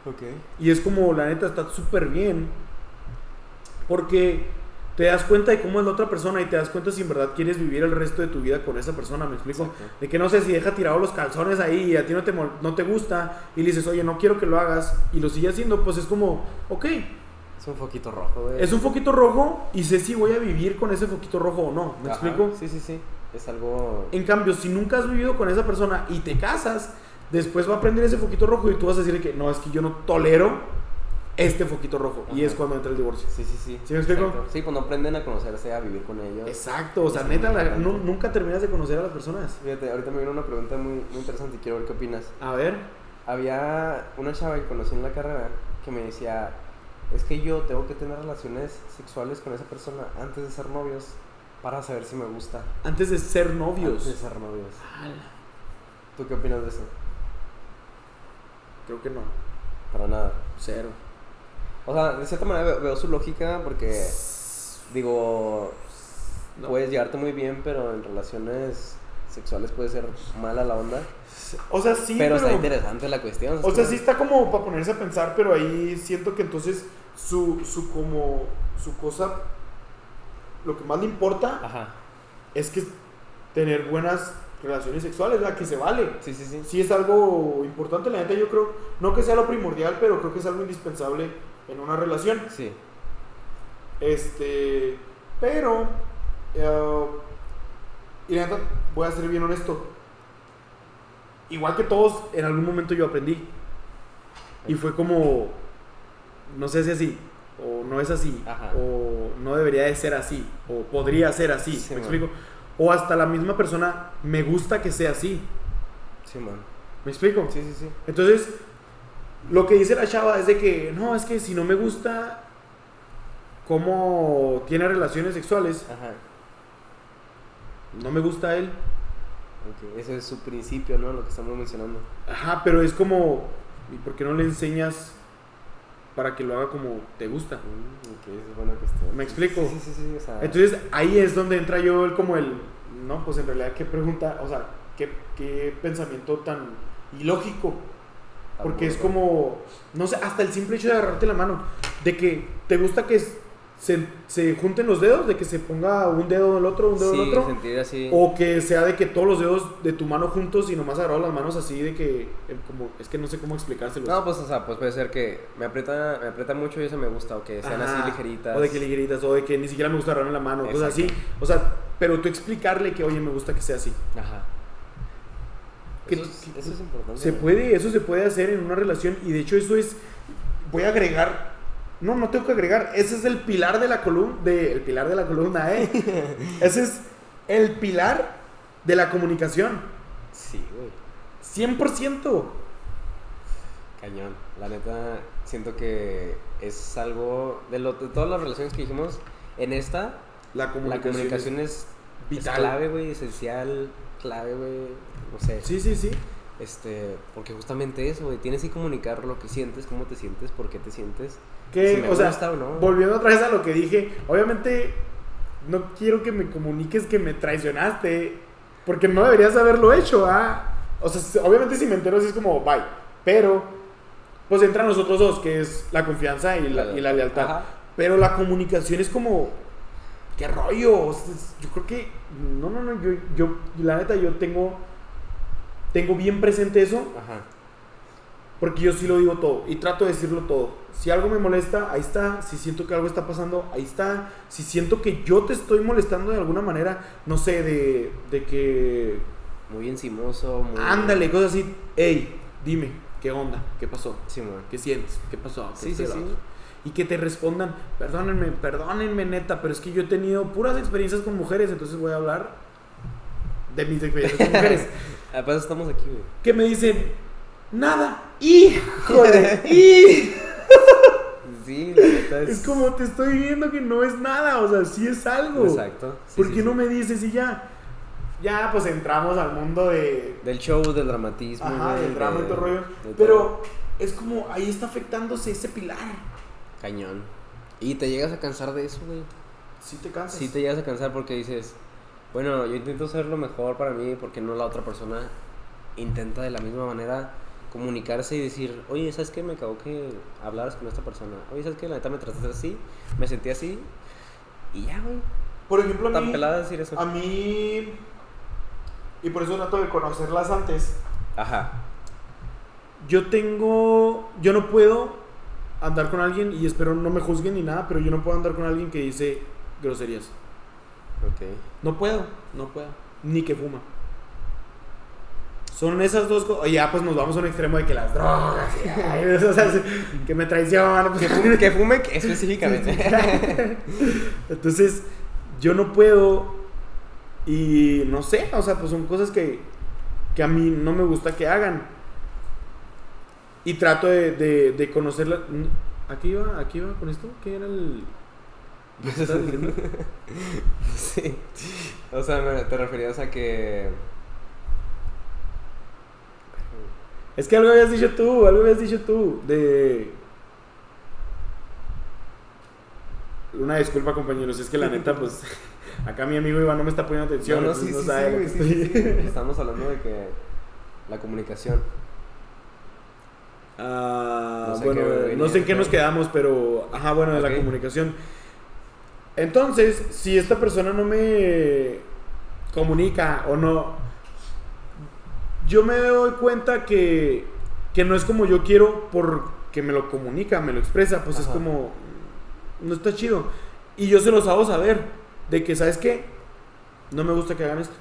B: Ok.
A: Y es como, la neta, está súper bien. Porque te das cuenta de cómo es la otra persona y te das cuenta si en verdad quieres vivir el resto de tu vida con esa persona, ¿me explico?
B: Exacto.
A: De que no sé si deja tirados los calzones ahí y a ti no te, no te gusta y le dices, oye, no quiero que lo hagas y lo sigue haciendo, pues es como, ok,
B: Es un foquito rojo, güey.
A: es un foquito rojo y sé si voy a vivir con ese foquito rojo o no, ¿me
B: Ajá.
A: explico?
B: Sí, sí, sí. Es algo.
A: En cambio, si nunca has vivido con esa persona y te casas, después va a prender ese foquito rojo y tú vas a decir que no, es que yo no tolero este foquito rojo. Y es cuando entra el divorcio.
B: Sí, sí, sí.
A: ¿Sí me explico?
B: Sí, cuando aprenden a conocerse, a vivir con ellos.
A: Exacto, o sea, neta, la- nunca terminas de conocer a las personas.
B: Fíjate, ahorita me vino una pregunta muy, muy interesante y quiero ver qué opinas.
A: A ver,
B: Había una chava que conocí en la carrera que me decía, es que yo tengo que tener relaciones sexuales con esa persona antes de ser novios para saber si me gusta.
A: antes de ser
B: Antes de
A: novios.
B: ser novios. ¿Tú qué opinas de eso?
A: Creo que no,
B: Para nada.
A: cero.
B: O sea, de cierta manera veo, veo su lógica porque, digo,
A: No.
B: puedes llevarte muy bien, pero en relaciones sexuales puede ser mala la onda.
A: O sea, sí,
B: pero,
A: pero,
B: está interesante la cuestión.
A: o sea, sí está como para ponerse a pensar, pero ahí siento que entonces su, su como, su cosa, lo que más le importa
B: Ajá.
A: es que tener buenas relaciones sexuales, la que se vale.
B: Sí, sí, sí.
A: Sí es algo importante, la neta yo creo, no que sea lo primordial, pero creo que es algo indispensable en una relación.
B: Sí.
A: Este, pero, eh, y la neta, voy a ser bien honesto. Igual que todos, en algún momento yo aprendí. Y fue como, no sé si así, o no es así,
B: Ajá.
A: o no debería de ser así, o podría ser así,
B: Sí,
A: ¿me
B: man.
A: explico? O hasta la misma persona, me gusta que sea así,
B: Sí, man.
A: ¿me explico?
B: Sí, sí, sí.
A: Entonces, lo que dice la chava es de que, no, es que si no me gusta cómo tiene relaciones sexuales,
B: Ajá.
A: no me gusta él.
B: Ok, Ese es su principio, ¿no? Lo que estamos mencionando.
A: Ajá, pero es como, ¿y por qué no le enseñas para que lo haga como te gusta?
B: Mm, es buena cuestión.
A: ¿Me explico?
B: Sí, sí, sí, sí, o sea,
A: Entonces, ahí es donde entra yo el, como el, no, pues en realidad, ¿qué pregunta? O sea, ¿qué, qué pensamiento tan ilógico? Porque es como, no sé, hasta el simple hecho de agarrarte la mano, de que te gusta que se, se junten los dedos, de que se ponga un dedo del otro, un dedo
B: sí,
A: del otro,
B: sentir así.
A: o que sea de que todos los dedos de tu mano juntos y nomás agarrado las manos así, de que, eh, como, es que no sé cómo explicárselo.
B: No, pues, o sea, pues puede ser que me aprieta, me aprieta mucho y eso me gusta, o que sean
A: Ajá,
B: así ligeritas.
A: O de que ligeritas, o de que ni siquiera me gusta agarrarme la mano, cosas así. O sea, pero tú explicarle que, oye, me gusta que sea así.
B: Ajá.
A: Que-
B: Eso es, eso es importante.
A: Se
B: ¿no?
A: puede, eso se puede hacer en una relación y de hecho eso es, voy a agregar, no, no tengo que agregar, ese es el pilar de la columna, de, el pilar de la columna, ¿eh? ese es el pilar de la comunicación,
B: Sí, güey.
A: 100%.
B: Cañón. La neta, siento que es algo. De, lo, de todas las relaciones que dijimos, en esta,
A: La
B: la
A: comunicación,
B: comunicación
A: es
B: es, es
A: vital.
B: clave, güey, esencial, clave, güey. No sé.
A: Sí, sí, sí.
B: Este, porque justamente eso, güey. Tienes que comunicar lo que sientes, cómo te sientes, por qué te sientes.
A: Que,
B: si me
A: o sea,
B: gusta o no.
A: volviendo otra vez a lo que dije, obviamente no quiero que me comuniques que me traicionaste, porque no deberías haberlo hecho, ¿ah? O sea, obviamente si me entero es como, bye. Pero, pues entran nosotros dos, que es la confianza y la, y la lealtad.
B: Ajá.
A: Pero la comunicación es como, ¿qué rollo? O sea, es- yo creo que, no, no, no, yo, yo, la neta, yo tengo, tengo bien presente eso,
B: Ajá.
A: porque yo sí lo digo todo y trato de decirlo todo. Si algo me molesta, ahí está. Si siento que algo está pasando, ahí está. Si siento que yo te estoy molestando de alguna manera, no sé, de, de que...
B: Muy encimoso, muy...
A: Ándale, cosas así. Ey, dime, ¿qué onda? ¿Qué pasó?
B: Sí, man.
A: ¿Qué sientes? ¿Qué pasó? ¿Qué
B: Sí, sí, sí.
A: Y que te respondan, perdónenme, perdónenme neta, pero es que yo he tenido puras experiencias con mujeres, entonces voy a hablar de mis experiencias con mujeres.
B: Ah, pues estamos aquí, güey.
A: que me dicen, nada, híjole, y
B: Sí, la neta es...
A: es como te estoy viendo que no es nada, o sea, sí es algo.
B: Exacto. Sí,
A: ¿Por
B: sí,
A: qué no me dices y ya? Ya, pues entramos al mundo de,
B: Del show, del dramatismo.
A: ajá, del drama y todo rollo, pero es como ahí está afectándose ese pilar.
B: Cañón. Y te llegas a cansar de eso, güey.
A: Sí te cansas.
B: Sí te llegas a cansar porque dices, bueno, yo intento hacer lo mejor para mí porque no la otra persona intenta de la misma manera comunicarse y decir, oye, ¿sabes qué? Me cago que hablaras con esta persona. Oye, ¿sabes qué? La neta me trataste así, me sentí así. Y ya, güey.
A: Por ejemplo, a mí,
B: pelada decir eso.
A: a mí, y por eso trato de conocerlas antes.
B: Ajá.
A: Yo tengo, yo no puedo andar con alguien y espero no me juzguen ni nada, pero yo no puedo andar con alguien que dice groserías.
B: Ok.
A: No puedo, no puedo. Ni que fuma. Son esas dos cosas. Oye, ya pues nos vamos a un extremo de que las drogas, y, ay, o sea, que me traicionan. pues,
B: Que fume, que fume que- específicamente.
A: Entonces, yo no puedo. Y no sé, o sea, pues son cosas que, que a mí no me gusta que hagan. Y trato de, de, de conocerla. ¿Aquí iba? ¿Aquí iba con esto? ¿Qué era el.? ¿Qué diciendo?
B: sí. O sea, te referías a que...
A: Es que algo habías dicho tú, algo habías dicho tú. De. Una disculpa, compañeros. Es que la neta, pues. Acá mi amigo Iván no me está poniendo atención.
B: No, no, sí,
A: entonces
B: sí,
A: no sabe
B: sí, sí,
A: estoy-.
B: Estamos hablando de que la comunicación.
A: Ah,
B: No sé
A: bueno, eh, no sé en qué nos quedamos, pero. Ajá, bueno, de la comunicación. Entonces, si esta persona no me comunica o no. Yo me doy cuenta que, que no es como yo quiero porque me lo comunica, me lo expresa, pues es como. No está chido. Y yo se los hago saber de que, ¿sabes qué? No me gusta que hagan esto.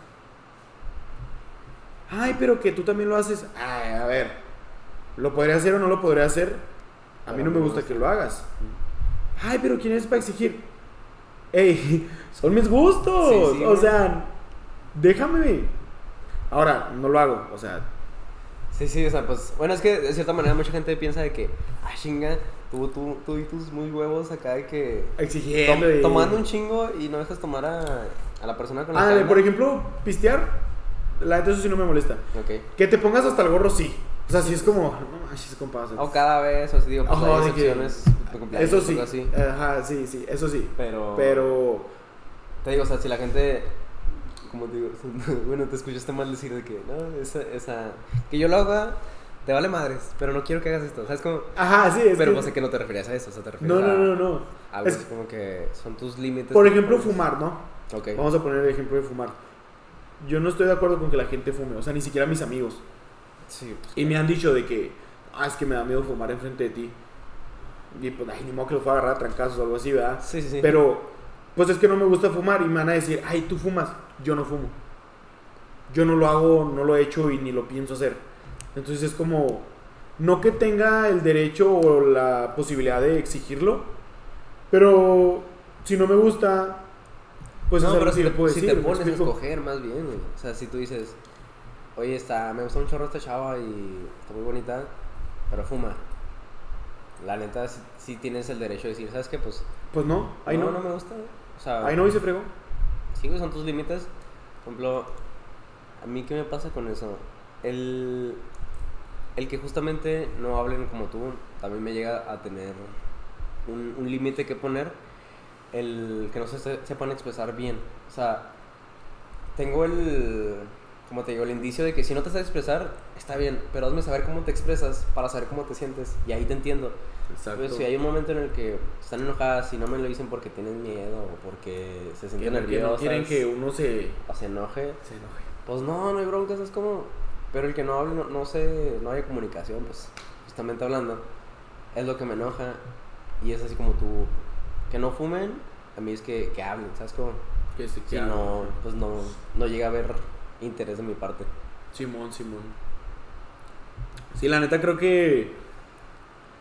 A: Ay, pero que tú también lo haces. Ay, a ver. ¿Lo podría hacer o no lo podría hacer? A mí no me gusta que lo hagas. Ay, pero ¿quién es para exigir? Ey, son mis gustos.
B: Sí, sí,
A: o sea, déjame. Ahora, no lo hago. O sea,
B: Sí, sí, o sea, pues, bueno, es que de cierta manera mucha gente piensa de que, ah, chinga, tú, tú, tú y tus muy huevos acá de que
A: exigiendo.
B: tom-
A: y-
B: tomando un chingo y no dejas tomar a, a la persona con la
A: Ah, por ejemplo, pistear. La neta, eso sí no me molesta.
B: Ok.
A: Que te pongas hasta el gorro, sí. O sea, sí es como, no manches, compa. o
B: cada vez, o así digo, pues hay
A: que-
B: excepciones de cumpleaños,
A: Eso sí.
B: algo así.
A: Ajá, sí, sí, eso sí.
B: Pero,
A: Pero.
B: te digo, o sea, si la gente, como digo, bueno, te escuchaste mal decir de que, no, esa, esa, que yo lo haga, te vale madres, pero no quiero que hagas esto, ¿sabes? Como,
A: Ajá, sí, es
B: pero
A: que-
B: pues sé que no te referías a eso, o sea, te referías
A: No, no,
B: a
A: no, no.
B: algo
A: Es-
B: así como que son tus límites.
A: Por ejemplo, fumar, ¿no?
B: Ok.
A: Vamos a poner el ejemplo de fumar. Yo no estoy de acuerdo con que la gente fume, o sea, ni siquiera mis amigos.
B: Sí, pues,
A: Y me han dicho de que, ah, es que me da miedo fumar enfrente de ti. Y pues, ay, ni modo que lo fue a agarrar a trancazos o algo así, ¿verdad?
B: Sí, sí, sí.
A: Pero, pues es que no me gusta fumar y me van a decir, ay, tú fumas. Yo no fumo. Yo no lo hago, no lo he hecho y ni lo pienso hacer. Entonces es como, no que tenga el derecho o la posibilidad de exigirlo, pero si no me gusta, pues
B: no,
A: es algo
B: pero
A: que
B: si,
A: le
B: te-
A: puedo
B: si
A: decir.
B: te
A: ¿me
B: pones a escoger más bien, güey. O sea, si tú dices, oye, está, me gusta un chorro esta chava y está muy bonita, pero fuma. La neta, sí, sí tienes el derecho de decir, ¿sabes qué? Pues,
A: Pues no, ahí no.
B: no, no me gusta. güey. Sea,
A: Ahí no se fregó.
B: Sí, güey, son tus límites. Por ejemplo, a mí, ¿qué me pasa con eso? El, el que justamente no hablen como tú, también me llega a tener un, un límite que poner. el que no se- sepan expresar bien. O sea, tengo el, como te digo, el indicio de que si no te sabes expresar, está bien, pero hazme saber cómo te expresas para saber cómo te sientes y ahí te entiendo.
A: Exacto.
B: Pero si hay un momento en el que están enojadas y no me lo dicen porque tienen miedo o porque se sienten
A: que no
B: nerviosas
A: quieren que uno se,
B: o se enoje,
A: se enoje.
B: pues no, no hay broncas, es como... Pero el que no hable, no, no sé, no haya comunicación, pues justamente hablando, es lo que me enoja. Y es así como tú, que no fumen, a mí es que, que hablen, ¿sabes cómo?
A: Que se
B: Si no, pues no, no llega a haber interés de mi parte.
A: Simón, Simón. Sí, la neta creo que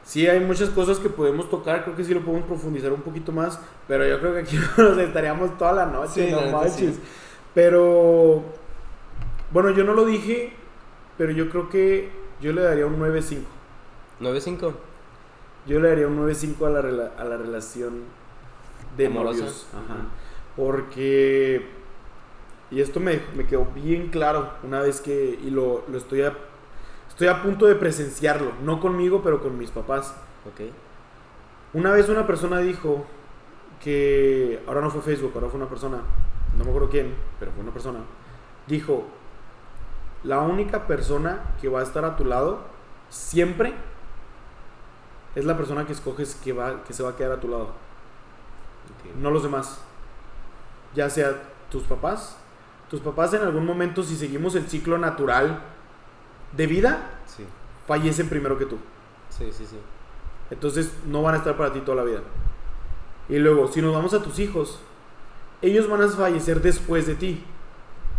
A: sí hay muchas cosas que podemos tocar, creo que sí lo podemos profundizar un poquito más, pero yo creo que aquí nos estaríamos toda la noche,
B: Sí,
A: no
B: la
A: manches.
B: sí.
A: Pero bueno, yo no lo dije, pero yo creo que yo le daría un 9.5.
B: 9-5.
A: Yo le daría un 9.5 a la, rela- a la relación de
B: Amorosa.
A: novios. Ajá. Porque, y esto me, me quedó bien claro una vez que, y lo, lo estoy, a, estoy a punto de presenciarlo, no conmigo, pero con mis papás.
B: Ok.
A: Una vez una persona dijo que, ahora no fue Facebook, ahora fue una persona, no me acuerdo quién, pero fue una persona, dijo, la única persona que va a estar a tu lado siempre es la persona que escoges que, va, que se va a quedar a tu lado, no los demás. Ya sea tus papás, tus papás en algún momento, si seguimos el ciclo natural de vida,
B: Sí,
A: fallecen primero que tú.
B: sí, sí, sí.
A: Entonces no van a estar para ti toda la vida. Y luego, si nos vamos a tus hijos, ellos van a fallecer después de ti.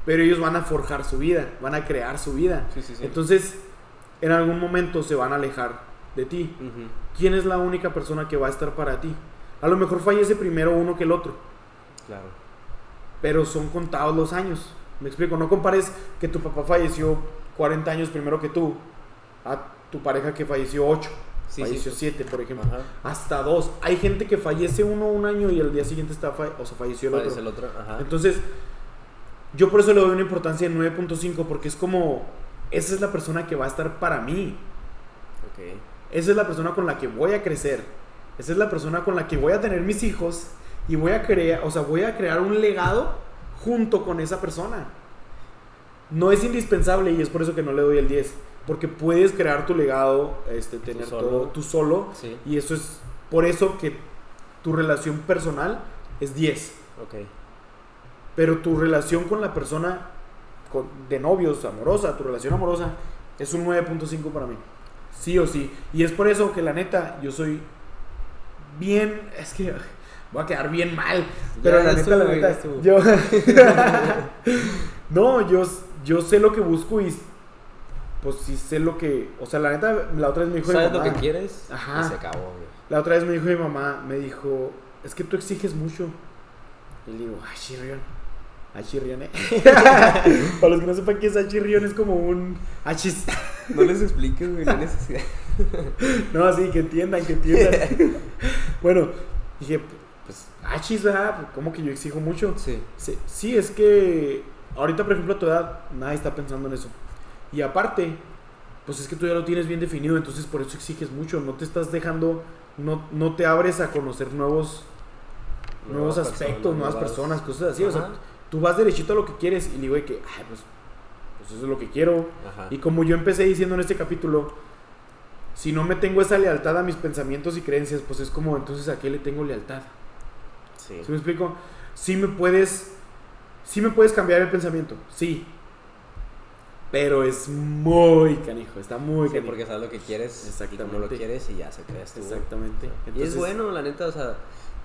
A: Pero ellos van a forjar su vida, van a crear su vida.
B: Sí, sí, sí.
A: Entonces, en algún momento se van a alejar de ti. ¿Quién es la única persona que va a estar para ti? A lo mejor fallece primero uno que el otro,
B: Claro.
A: pero son contados los años. Me explico, no compares que tu papá falleció 40 años primero que tú a tu pareja que falleció 8,
B: Sí, sí,
A: falleció
B: pues.
A: 7, por ejemplo.
B: Ajá.
A: Hasta dos. Hay gente que fallece uno un año y al día siguiente está fa- o sea, falleció el
B: Parece
A: otro.
B: el otro. Ajá.
A: Entonces, yo por eso le doy una importancia de 9.5 porque es como, esa es la persona que va a estar para mí.
B: ok.
A: Esa es la persona con la que voy a crecer. Esa es la persona con la que voy a tener mis hijos y voy a crear, o sea, voy a crear un legado junto con esa persona. No es indispensable y es por eso que no le doy el 10, porque puedes crear tu legado, este, tener
B: solo.
A: todo tú solo
B: Sí.
A: y eso es por eso que tu relación personal es 10.
B: Ok.
A: Pero tu relación con la persona con- de novios, amorosa, tu relación amorosa, es un 9.5 para mí. Sí o sí. Y es por eso que la neta, yo soy bien. Es que voy a quedar bien mal. Pero
B: Ya,
A: la neta, la neta. Yo. no, yo, yo sé lo que busco y. Pues sí sé lo que. O sea, la neta, la otra vez me dijo mi
B: ¿Sabes lo
A: mamá.
B: que quieres?
A: Ajá.
B: Y se acabó, güey.
A: La otra vez me dijo mi mamá, me dijo, es que tú exiges mucho. Y le digo, ay, chirrión. Ay, chirrión, eh. Para los que no sepan qué es ay, chirrión, es como un achis.
B: No les expliques, güey, no necesidad.
A: No, sí, que entiendan, que entiendan. bueno, dije, pues, achis, ¿verdad? Pues, ¿Cómo que yo exijo mucho?
B: Sí.
A: Sí, sí, es que ahorita, por ejemplo, a tu edad, nadie está pensando en eso. Y aparte, pues es que tú ya lo tienes bien definido, entonces por eso exiges mucho. No te estás dejando, no, no te abres a conocer nuevos, nuevos aspectos, nuevas
B: nuevas-
A: personas, cosas así. O sea,
B: Ajá.
A: tú vas derechito a lo que quieres y le digo que, ay, pues, pues eso es lo que quiero.
B: Ajá.
A: Y como yo empecé diciendo en este capítulo, si no me tengo esa lealtad a mis pensamientos y creencias, pues es como, entonces, ¿a qué le tengo lealtad?
B: Sí.
A: ¿Sí me explico? Sí me puedes, sí me puedes cambiar el pensamiento, sí. Pero es muy canijo, está muy
B: Sí,
A: canijo.
B: porque sabes lo que quieres y
A: Exactamente.
B: cómo lo quieres y ya se creas tú.
A: Exactamente.
B: y es bueno, la neta, o sea,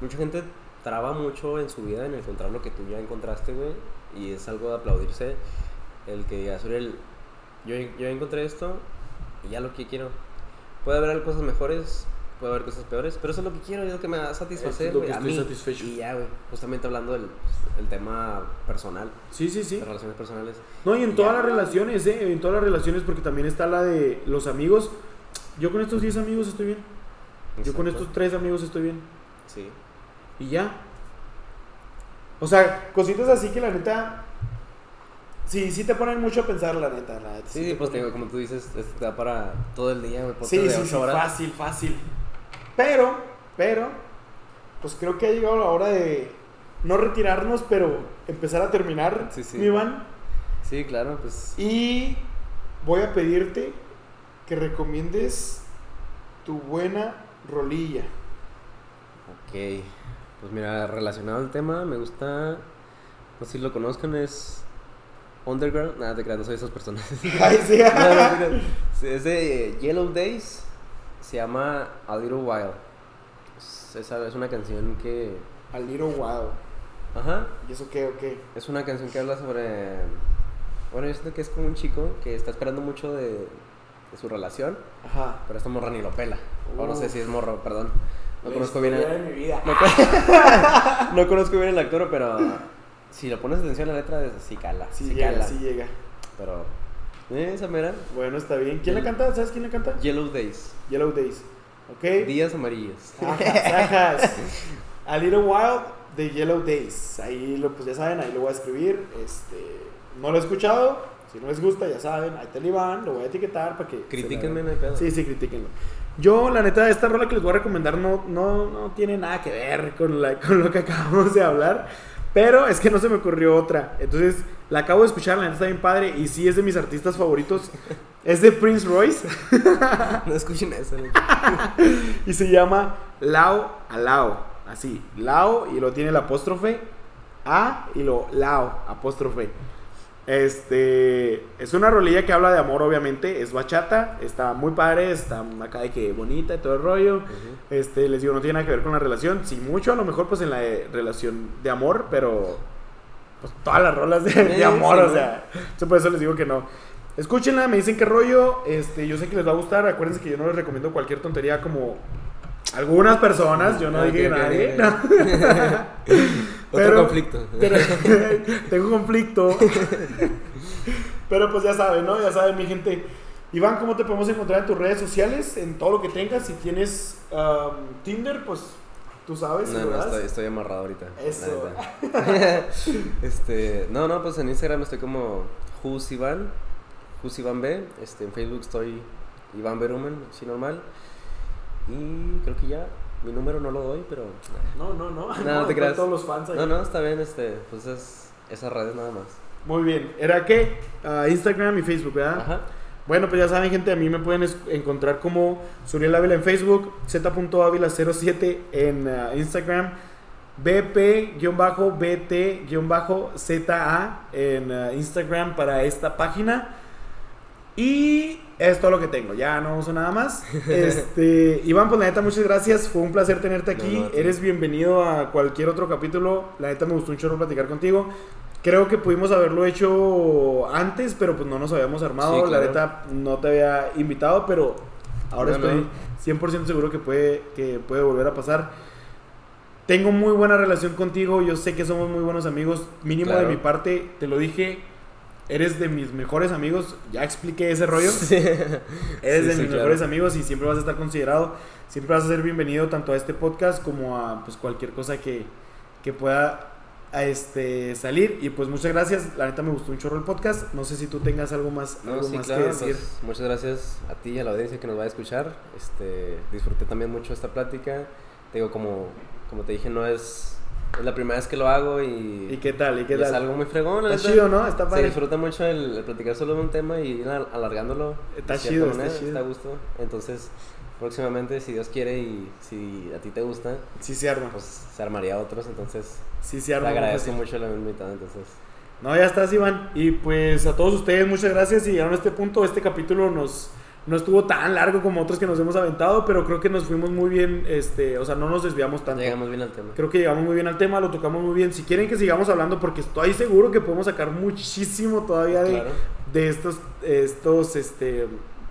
B: mucha gente traba mucho en su vida en encontrar lo que tú ya encontraste, güey, y es algo de aplaudirse el que digas, Uriel, yo, yo encontré esto y ya lo que quiero. Puede haber cosas mejores, puede haber cosas peores, pero eso es lo que quiero, es lo que me va a satisfacer,
A: Es lo
B: güey,
A: que
B: a
A: estoy
B: mí.
A: satisfecho.
B: Y ya, güey, justamente hablando del el tema personal,
A: Sí, sí, sí.
B: de relaciones personales.
A: No, y en todas
B: Ya.
A: las relaciones, ¿eh? En todas las relaciones, porque también está la de los amigos. Yo con estos 10 amigos estoy bien. Yo con estos 3 amigos estoy bien.
B: Sí.
A: Y ya. O sea, cositas así que la neta. Sí, sí te ponen mucho a pensar, la neta. La neta
B: Sí,
A: te
B: pues
A: ponen-
B: digo, como tú dices, te da para todo el día, güey,
A: Sí, sí, sí,
B: horas.
A: fácil, fácil. Pero, pero, pues creo que ha llegado la hora de no retirarnos, pero empezar a terminar,
B: Sí, sí.
A: mi Iván.
B: Sí, claro, pues.
A: Y voy a pedirte que recomiendes tu buena rolilla.
B: Ok. Pues mira, relacionado al tema, me gusta. No sé si lo conozcan, es. Underground. Nada, te creas, no soy de esas personas.
A: Ay, sí.
B: No, no, no, no. Sí, Es de Yellow Days. Se llama A Little. Es, esa es una canción que.
A: A Little Wow.
B: Ajá.
A: ¿Y eso qué o qué?
B: Es una canción que habla sobre. Bueno, yo siento que es como un chico que está esperando mucho de, de su relación,
A: Ajá.
B: pero esta morra ni lo pela. O no sé si es morro, perdón. No conozco bien el,
A: mi vida.
B: no, con- no conozco bien el actor, pero si le pones atención a la letra, sí cala.
A: Sí,
B: Sí,
A: llega,
B: cala.
A: sí llega.
B: Pero. ¿Eh, esa mera?
A: Bueno, está bien. ¿Quién la canta? ¿Sabes quién la canta?
B: Yellow Days.
A: Yellow Days. ¿Ok?
B: Días amarillos.
A: Ajas, ajas. A Little Wild de Yellow Days. Ahí lo, pues ya saben, ahí lo voy a escribir. Este, no lo he escuchado. Si no les gusta, ya saben, ahí el Iván, lo voy a etiquetar para que.
B: Critíquenme, hay pedo.
A: Sí, sí, critíquenlo. Yo, la neta, esta rola que les voy a recomendar no, no, no tiene nada que ver con, la, con lo que acabamos de hablar. Pero es que no se me ocurrió otra. Entonces, la acabo de escuchar, la neta está bien padre. Y sí es de mis artistas favoritos. Es de Prince Royce.
B: No escuchen eso. ¿no?
A: Y se llama Lao a Lao. Así, Lao y lo tiene el apóstrofe A y lo Lao, apóstrofe. Este es una rolilla que habla de amor, obviamente. Es bachata, está muy padre, está acá de que bonita y todo el rollo. Este, les digo, no tiene nada que ver con la relación. Sí, mucho a lo mejor, pues en la eh, relación de amor, pero pues todas las rolas de, de
B: Sí,
A: amor,
B: sí,
A: o
B: ¿no?
A: sea, yo por eso les digo que no. Escúchenla, me dicen qué rollo. Este, yo sé que les va a gustar. Acuérdense que yo no les recomiendo cualquier tontería como algunas personas. Yo no
B: Ah,
A: dije nadie. no.
B: Otro
A: Pero-
B: conflicto.
A: Pero tengo conflicto. Pero pues ya saben, ¿no? Ya saben, mi gente. Iván, ¿cómo te podemos encontrar en tus redes sociales? En todo lo que tengas. Si tienes um, Tinder, pues tú sabes,
B: No, no, estoy, estoy amarrado ahorita.
A: Eso.
B: este, no, no, pues en Instagram estoy como Jus Iván, Jus Iván B. Este, en Facebook estoy Iván Berumen, así normal. Y creo que ya, mi número no lo doy, pero.
A: No, no, no.
B: No, te
A: con
B: creas.
A: todos los fans ahí.
B: No, no, está bien, este, pues es esas redes nada más.
A: Muy bien. ¿Era qué? Ah, Instagram y Facebook, ¿verdad?
B: Ajá.
A: Bueno, pues ya saben, gente, a mí me pueden encontrar como Suriel Ávila en Facebook, z.ávila07 en ah, Instagram, BP-BT-ZA en ah, Instagram para esta página. Y es todo lo que tengo, ya no uso nada más. Este, Iván, pues la neta, muchas gracias, fue un placer tenerte aquí.
B: No, no.
A: Eres bienvenido a cualquier otro capítulo. La neta me gustó un chorro platicar contigo. Creo que pudimos haberlo hecho antes, pero pues no nos habíamos armado.
B: Sí,
A: La neta no te había invitado, pero ahora
B: No,
A: estoy
B: no.
A: 100% seguro que puede, que puede volver a pasar. Tengo muy buena relación contigo, yo sé que somos muy buenos amigos, mínimo
B: Claro.
A: de mi parte, te lo dije, eres de mis mejores amigos, ya expliqué ese rollo.
B: Sí.
A: Eres
B: Sí,
A: de
B: sí,
A: mis
B: claro.
A: mejores amigos y siempre vas a estar considerado. Siempre vas a ser bienvenido tanto a este podcast como a pues, cualquier cosa que, que pueda a este, salir. Y pues muchas gracias. La neta me gustó un chorro el podcast. No sé si tú tengas algo más,
B: No,
A: algo
B: sí,
A: más
B: claro,
A: que decir.
B: pues, muchas gracias a ti y a la audiencia que nos va a escuchar. Este, disfruté también mucho esta plática. Te digo, como, como te dije, no es, es la primera vez que lo hago y,
A: ¿Y qué tal? ¿Y qué
B: y es
A: tal?
B: algo muy fregón.
A: Está chido, ¿no? Está
B: Se
A: padre.
B: disfruta mucho el, el platicar solo de un tema y ir al- alargándolo.
A: Está chido, está
B: manera,
A: chido.
B: a gusto. Entonces, próximamente, si Dios quiere y si a ti te gusta,
A: Sí se arma.
B: pues se armaría otros. Entonces,
A: Sí se
B: te
A: arma. muy
B: agradezco mucho la invitado. Entonces,
A: No, ya estás, Iván. Y pues a todos ustedes, muchas gracias. Y llegaron a este punto. Este capítulo nos no estuvo tan largo como otros que nos hemos aventado, pero creo que nos fuimos muy bien. Este, o sea, no nos desviamos tanto.
B: llegamos bien al tema.
A: Creo que llegamos muy bien al tema, lo tocamos muy bien. Si quieren que sigamos hablando, porque estoy seguro que podemos sacar muchísimo todavía de,
B: Claro.
A: de estos, estos, este,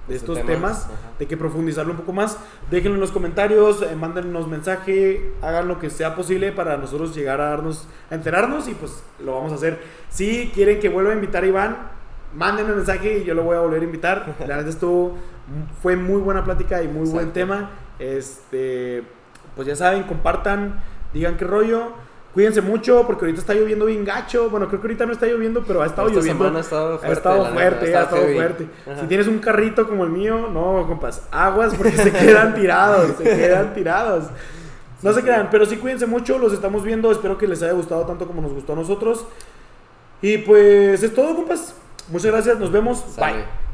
A: de
B: Estos
A: temas,
B: temas, ajá.
A: de que profundizarlo un poco más. Déjenlo en los comentarios, eh, mándenos mensaje, hagan lo que sea posible para nosotros llegar a darnos, a enterarnos y pues lo vamos a hacer. Si quieren que vuelva a invitar a Iván, mándenme un mensaje y yo lo voy a volver a invitar. La verdad estuvo, fue muy buena plática y muy buen tema. Este, pues ya saben, compartan, digan qué rollo. Cuídense mucho porque ahorita está lloviendo bien gacho. Bueno, creo que ahorita no está lloviendo, pero ha estado
B: Esta
A: lloviendo.
B: ha estado fuerte.
A: ha estado fuerte, ha estado fuerte. Si tienes un carrito como el mío, no, compas, aguas porque se quedan tirados, se quedan tirados. No se crean, pero sí cuídense mucho, los estamos viendo, espero que les haya gustado tanto como nos gustó a nosotros. Y pues es todo, compas. Muchas gracias, nos vemos. Bye.